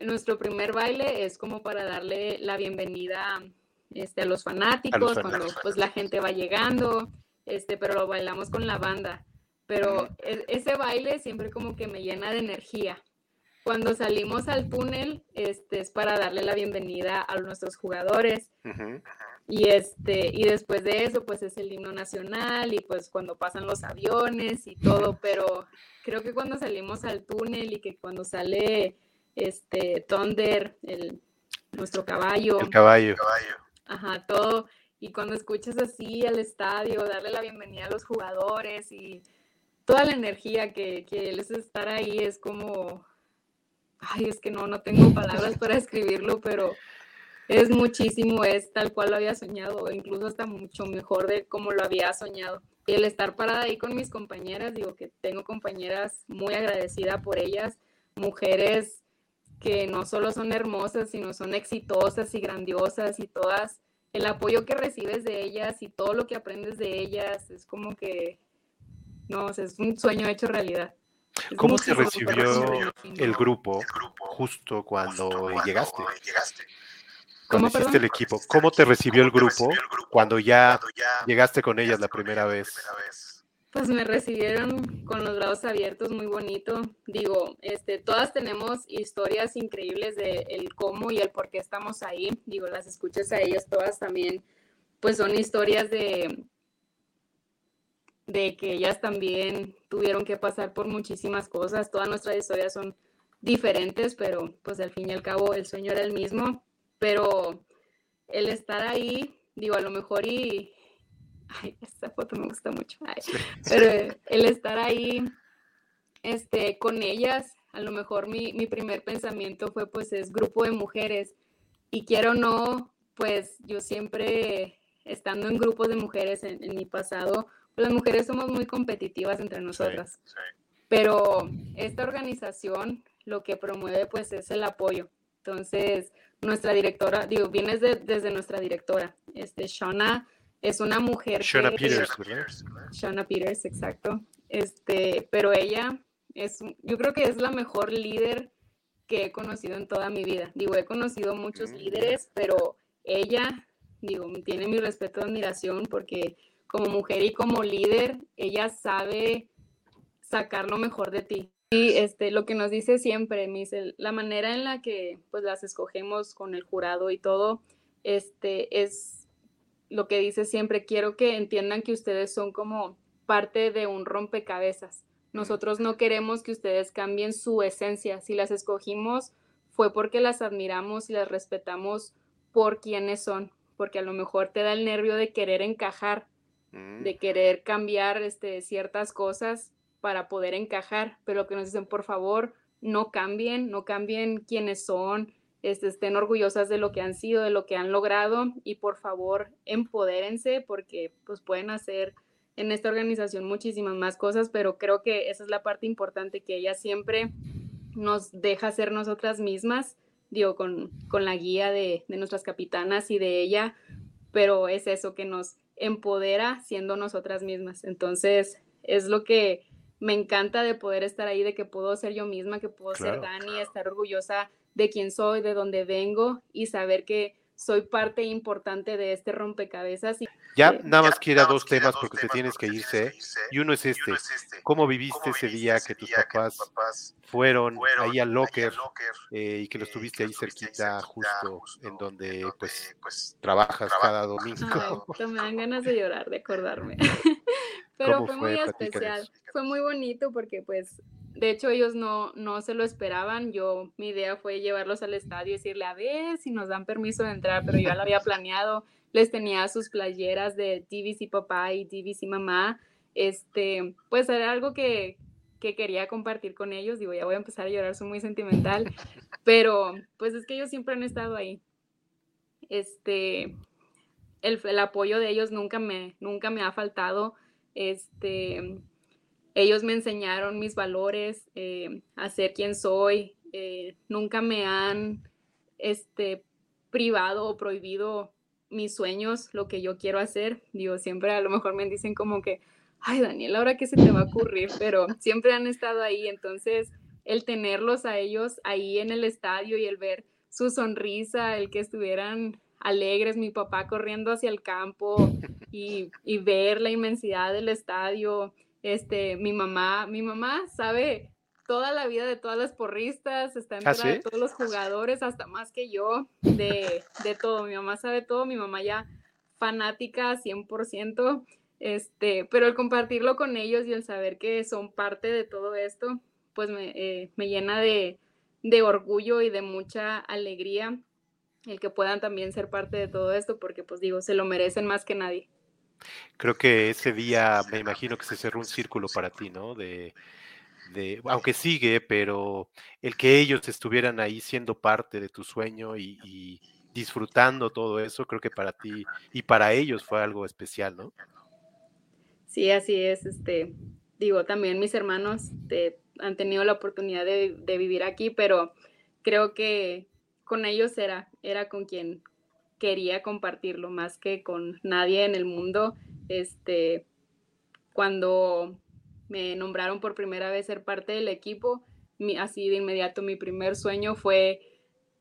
nuestro primer baile es como para darle la bienvenida este, a los fanáticos, cuando pues la gente va llegando, este, pero lo bailamos con la banda. Pero e, ese baile siempre como que me llena de energía. Cuando salimos al túnel, este, es para darle la bienvenida a nuestros jugadores. Y este, y después de eso, pues es el himno nacional y pues cuando pasan los aviones y todo, pero creo que cuando salimos al túnel y que cuando sale este Thunder, el, nuestro caballo. El caballo. Ajá, todo. Y cuando escuchas así al estadio, darle la bienvenida a los jugadores y toda la energía que, que es estar ahí es como, ay, es que no, no tengo (laughs) palabras para escribirlo, pero es muchísimo, es tal cual lo había soñado, incluso hasta mucho mejor de como lo había soñado. Y el estar parada ahí con mis compañeras, digo que tengo compañeras muy agradecida por ellas, mujeres que no solo son hermosas, sino son exitosas y grandiosas y todas, el apoyo que recibes de ellas y todo lo que aprendes de ellas, es como que, no, es un sueño hecho realidad. ¿Cómo se recibió el grupo justo cuando llegaste? ¿Cómo hiciste el equipo? ¿Cómo te recibió el grupo cuando ya llegaste con ellas la primera vez? Pues me recibieron con los brazos abiertos, muy bonito. Digo, este, todas tenemos historias increíbles de el cómo y el por qué estamos ahí. Digo, las escuchas a ellas todas también, pues son historias de, de que ellas también tuvieron que pasar por muchísimas cosas. Todas nuestras historias son diferentes, pero pues al fin y al cabo el sueño era el mismo pero el estar ahí, digo, a lo mejor y, ay, esta foto me gusta mucho, pero el estar ahí, este, con ellas, a lo mejor mi, primer pensamiento fue, pues, es grupo de mujeres, y quiero o no, pues, yo siempre, estando en grupos de mujeres en, mi pasado, pues, las mujeres somos muy competitivas entre nosotras, pero esta organización lo que promueve, pues, es el apoyo, entonces, nuestra directora, digo, vienes desde nuestra directora, este, Shauna es una mujer. Shauna Peters, Shauna Peters, exacto. Este, pero ella es, yo creo que es la mejor líder que he conocido en toda mi vida. Digo, he conocido muchos mm. líderes, pero ella, digo, tiene mi respeto y admiración porque como mujer y como líder, ella sabe sacar lo mejor de ti. Y este, lo que nos dice siempre, la manera en la que pues las escogemos con el jurado y todo, este, es lo que dice siempre, quiero que entiendan que ustedes son como parte de un rompecabezas. Nosotros no queremos que ustedes cambien su esencia. Si las escogimos fue porque las admiramos y las respetamos por quienes son, porque a lo mejor te da el nervio de querer encajar, mm. de querer cambiar este, ciertas cosas para poder encajar, pero que nos dicen, por favor, no cambien, no cambien quiénes son, estén orgullosas de lo que han sido, de lo que han logrado y por favor empodérense porque pues pueden hacer en esta organización muchísimas más cosas, pero creo que esa es la parte importante que ella siempre nos deja ser nosotras mismas, digo, con, con la guía de, de nuestras capitanas y de ella, pero es eso que nos empodera siendo nosotras mismas. Entonces, es lo que me encanta de poder estar ahí, de que puedo ser yo misma, que puedo ser Dani, estar orgullosa de quién soy, de dónde vengo y saber que soy parte importante de este rompecabezas. Y, ya nada más quiera dos temas porque te tienes que irse. Y uno es este, ¿cómo viviste ese día que tus papás fueron ahí al locker eh, y que los tuviste ahí cerquita justo en donde pues, pues trabajas cada domingo? me dan ganas de llorar, de acordarme. (laughs) Pero fue, muy especial, fue muy bonito porque pues de hecho ellos no, no se lo esperaban, yo mi idea fue llevarlos al estadio y decirle a ver si nos dan permiso de entrar, pero yo ya lo había planeado, les tenía sus playeras de y papá y y mamá, este, pues era algo que, que quería compartir con ellos, digo, ya voy a empezar a llorar, soy muy sentimental, pero pues es que ellos siempre han estado ahí. Este, el, el apoyo de ellos nunca me, nunca me ha faltado. Este, ellos me enseñaron mis valores, eh, a ser quien soy. Eh, nunca me han este, privado o prohibido mis sueños, lo que yo quiero hacer. Digo, siempre a lo mejor me dicen como que, ay, Daniel, ahora qué se te va a ocurrir, pero (laughs) siempre han estado ahí. Entonces, el tenerlos a ellos ahí en el estadio y el ver su sonrisa, el que estuvieran alegres, mi papá corriendo hacia el campo (laughs) y, ver la inmensidad del estadio. Este, mi mamá, mi mamá sabe toda la vida de todas las porristas, está en ¿Ah, de todos los jugadores, hasta más que yo, de, de, todo. Mi mamá sabe todo, mi mamá ya fanática 100%, este, pero el compartirlo con ellos y el saber que son parte de todo esto, pues me, eh, me llena de, de orgullo y de mucha alegría el que puedan también ser parte de todo esto, porque pues digo, se lo merecen más que nadie. Creo que ese día me imagino que se cerró un círculo para ti, ¿no? De, de, aunque sigue, pero el que ellos estuvieran ahí siendo parte de tu sueño y, disfrutando todo eso, creo que para ti y para ellos fue algo especial, ¿no? Sí, así es. Este, digo, también mis hermanos han tenido la oportunidad de, de vivir aquí, pero creo que con ellos era, era con quien quería compartirlo más que con nadie en el mundo. Este, cuando me nombraron por primera vez ser parte del equipo, así de inmediato mi primer sueño fue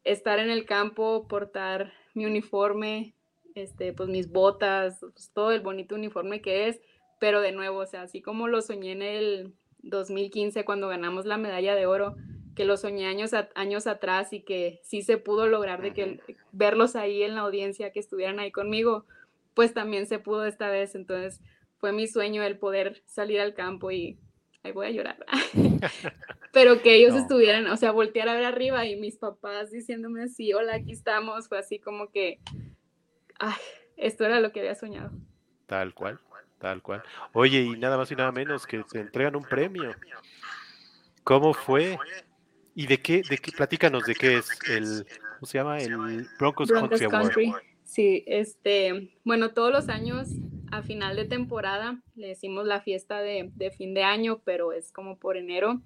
estar en el campo, portar mi uniforme, este, pues mis botas, pues todo el bonito uniforme que es, pero de nuevo, o sea, así como lo soñé en el 2015 cuando ganamos la medalla de oro, que lo soñé años, años atrás y que sí se pudo lograr de que verlos ahí en la audiencia, que estuvieran ahí conmigo, pues también se pudo esta vez. Entonces fue mi sueño el poder salir al campo y ahí voy a llorar. (laughs) Pero que ellos estuvieran, o sea, voltear a ver arriba y mis papás diciéndome así, hola, aquí estamos, fue así como que, ay, esto era lo que había soñado. Tal cual, tal cual. Oye, y nada más y nada menos que se entregan un premio. ¿Cómo fue? ¿Y de qué, de qué, platícanos de qué es el, ¿cómo se llama? El Broncos, Country, Sí, este, bueno, todos los años a final de temporada le decimos la fiesta de, de, fin de año, pero es como por enero,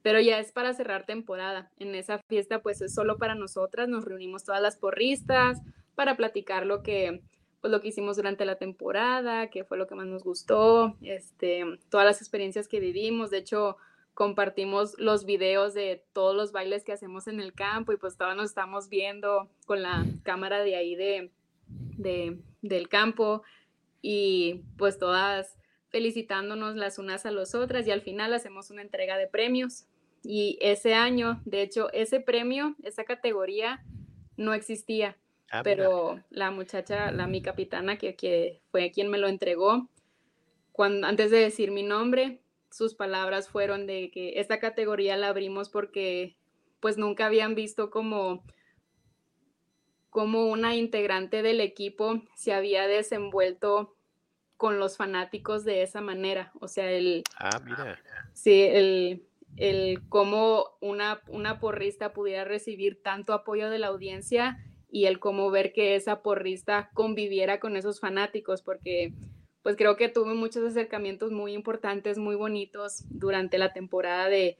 pero ya es para cerrar temporada. En esa fiesta pues es solo para nosotras, nos reunimos todas las porristas para platicar lo que, pues lo que hicimos durante la temporada, qué fue lo que más nos gustó, este, todas las experiencias que vivimos. De hecho, compartimos los videos de todos los bailes que hacemos en el campo y pues todos nos estamos viendo con la cámara de ahí de, del campo y pues todas felicitándonos las unas a las otras y al final hacemos una entrega de premios Y ese año, de hecho, ese premio, esa categoría no existía. Ah, pero la muchacha, la mi capitana, que, que, fue quien me lo entregó, cuando, antes de decir mi nombre, sus palabras fueron de que esta categoría la abrimos porque pues nunca habían visto como como una integrante del equipo se había desenvuelto con los fanáticos de esa manera. O sea, el... Ah, mira. Sí, el, el cómo una, una porrista pudiera recibir tanto apoyo de la audiencia y el cómo ver que esa porrista conviviera con esos fanáticos, porque pues creo que tuve muchos acercamientos muy importantes, muy bonitos durante la temporada de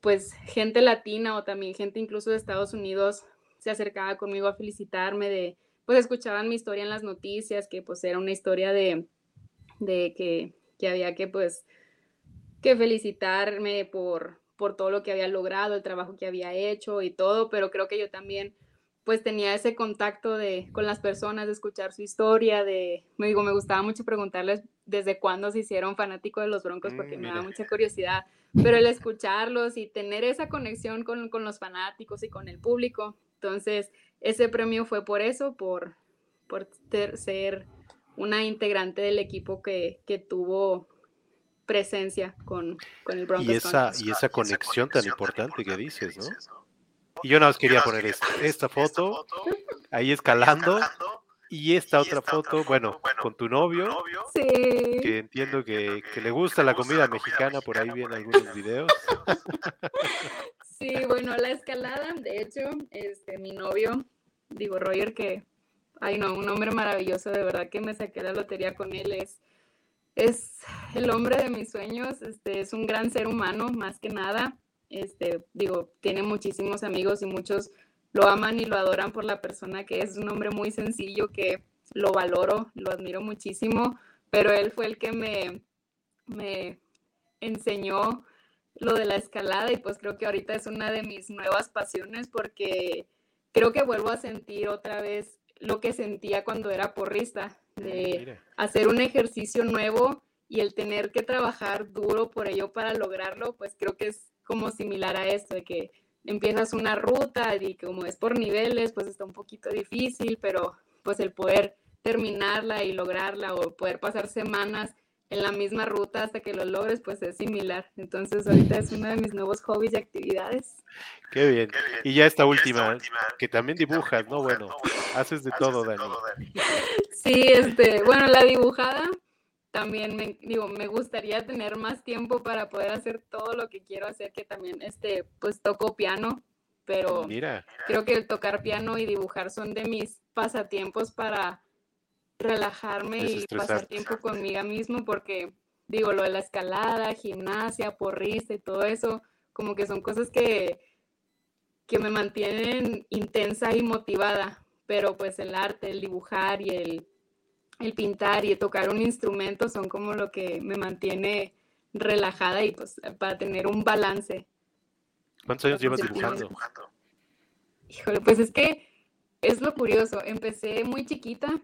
pues gente latina o también gente incluso de Estados Unidos se acercaba conmigo a felicitarme de pues escuchaban mi historia en las noticias, que pues era una historia de, de que, que había que pues que felicitarme por, por todo lo que había logrado, el trabajo que había hecho y todo, pero creo que yo también pues tenía ese contacto de, con las personas, de escuchar su historia, de, me digo, me gustaba mucho preguntarles desde cuándo se hicieron fanáticos de los Broncos, porque me mm, da mucha curiosidad, pero el escucharlos y tener esa conexión con, con, los fanáticos y con el público, entonces ese premio fue por eso, por, por ser una integrante del equipo que, que tuvo presencia con, con el Broncos. Y esa, y esa conexión tan importante que dices, ¿no? Y yo nada más quería poner esta, esta foto, ahí escalando, y esta otra foto, bueno, con tu novio, que entiendo que, le gusta la comida mexicana, por ahí vienen algunos videos. Sí, bueno, la escalada, de hecho, este, mi novio, digo, Roger, que, ay no, un hombre maravilloso, de verdad que me saqué la lotería con él, es, es el hombre de mis sueños, este, es un gran ser humano, más que nada, este, digo, tiene muchísimos amigos y muchos lo aman y lo adoran por la persona que es un hombre muy sencillo que lo valoro, lo admiro muchísimo, pero él fue el que me, me enseñó lo de la escalada y pues creo que ahorita es una de mis nuevas pasiones porque creo que vuelvo a sentir otra vez lo que sentía cuando era porrista, de hacer un ejercicio nuevo y el tener que trabajar duro por ello para lograrlo, pues creo que es como similar a esto, de que empiezas una ruta y como es por niveles, pues está un poquito difícil, pero pues el poder terminarla y lograrla o poder pasar semanas en la misma ruta hasta que lo logres, pues es similar. Entonces ahorita es uno de mis nuevos hobbies y actividades. Qué bien. Y ya esta última, que también dibujas, ¿no? Bueno, haces de todo, Dani. (laughs) Sí, este, bueno, la dibujada también me, digo, me gustaría tener más tiempo para poder hacer todo lo que quiero hacer, que también, este, pues toco piano, pero Mira. creo que el tocar piano y dibujar son de mis pasatiempos para relajarme y pasar tiempo conmigo mismo, porque digo, lo de la escalada, gimnasia, porrista y todo eso, como que son cosas que, que me mantienen intensa y motivada, pero pues el arte, el dibujar y el el pintar y tocar un instrumento son como lo que me mantiene relajada y pues para tener un balance. ¿Cuántos años llevas dibujando? Híjole, pues es que es lo curioso, empecé muy chiquita,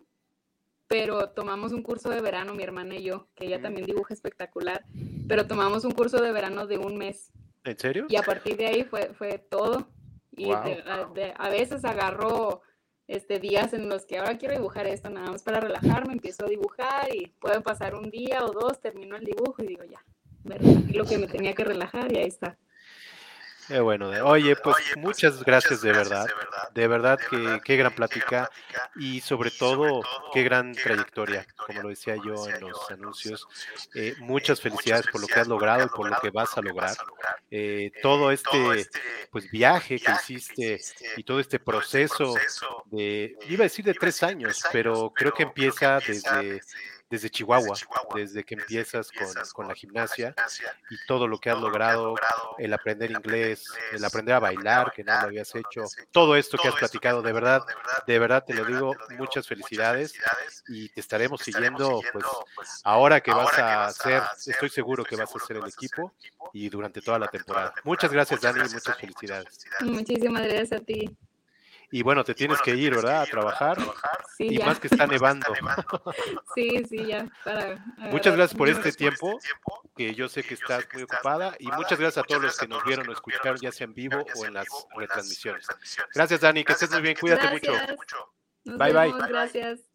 pero tomamos un curso de verano, mi hermana y yo, que ella también dibuja espectacular, pero tomamos un curso de verano de un mes. ¿En serio? Y a partir de ahí fue, fue todo. Y a veces agarro este, días en los que ahora quiero dibujar esto nada más para relajarme, empiezo a dibujar y puede pasar un día o dos, termino el dibujo y digo ya, me lo que me tenía que relajar y ahí está. Qué bueno. Oye, pues muchas gracias de verdad. De verdad que qué gran plática y sobre todo qué gran trayectoria, como lo decía yo en los anuncios. Eh, muchas felicidades por lo que has logrado y por lo que vas a lograr. Eh, todo este pues viaje que hiciste y todo este proceso de, iba a decir de tres años, pero creo que empieza desde desde Chihuahua, desde que empiezas con, la gimnasia y todo lo que has logrado, el aprender inglés, el aprender a bailar, que no lo habías hecho, todo esto que has platicado, de verdad, de verdad te lo digo, muchas felicidades y te estaremos siguiendo, pues ahora que vas a ser, estoy seguro que vas a ser el equipo y durante toda la temporada. Muchas gracias, Dani, muchas felicidades. Muchísimas gracias a ti. Y bueno, te tienes que ir, ¿verdad? A trabajar. y más que está nevando. (laughs) Sí, sí, ya. Muchas gracias por este tiempo. que yo sé que estás muy ocupada y muchas gracias a todos los que nos vieron o escucharon, ya sea en vivo o en las retransmisiones. Gracias, Dani, que estés muy bien, cuídate mucho. Bye, bye. Gracias.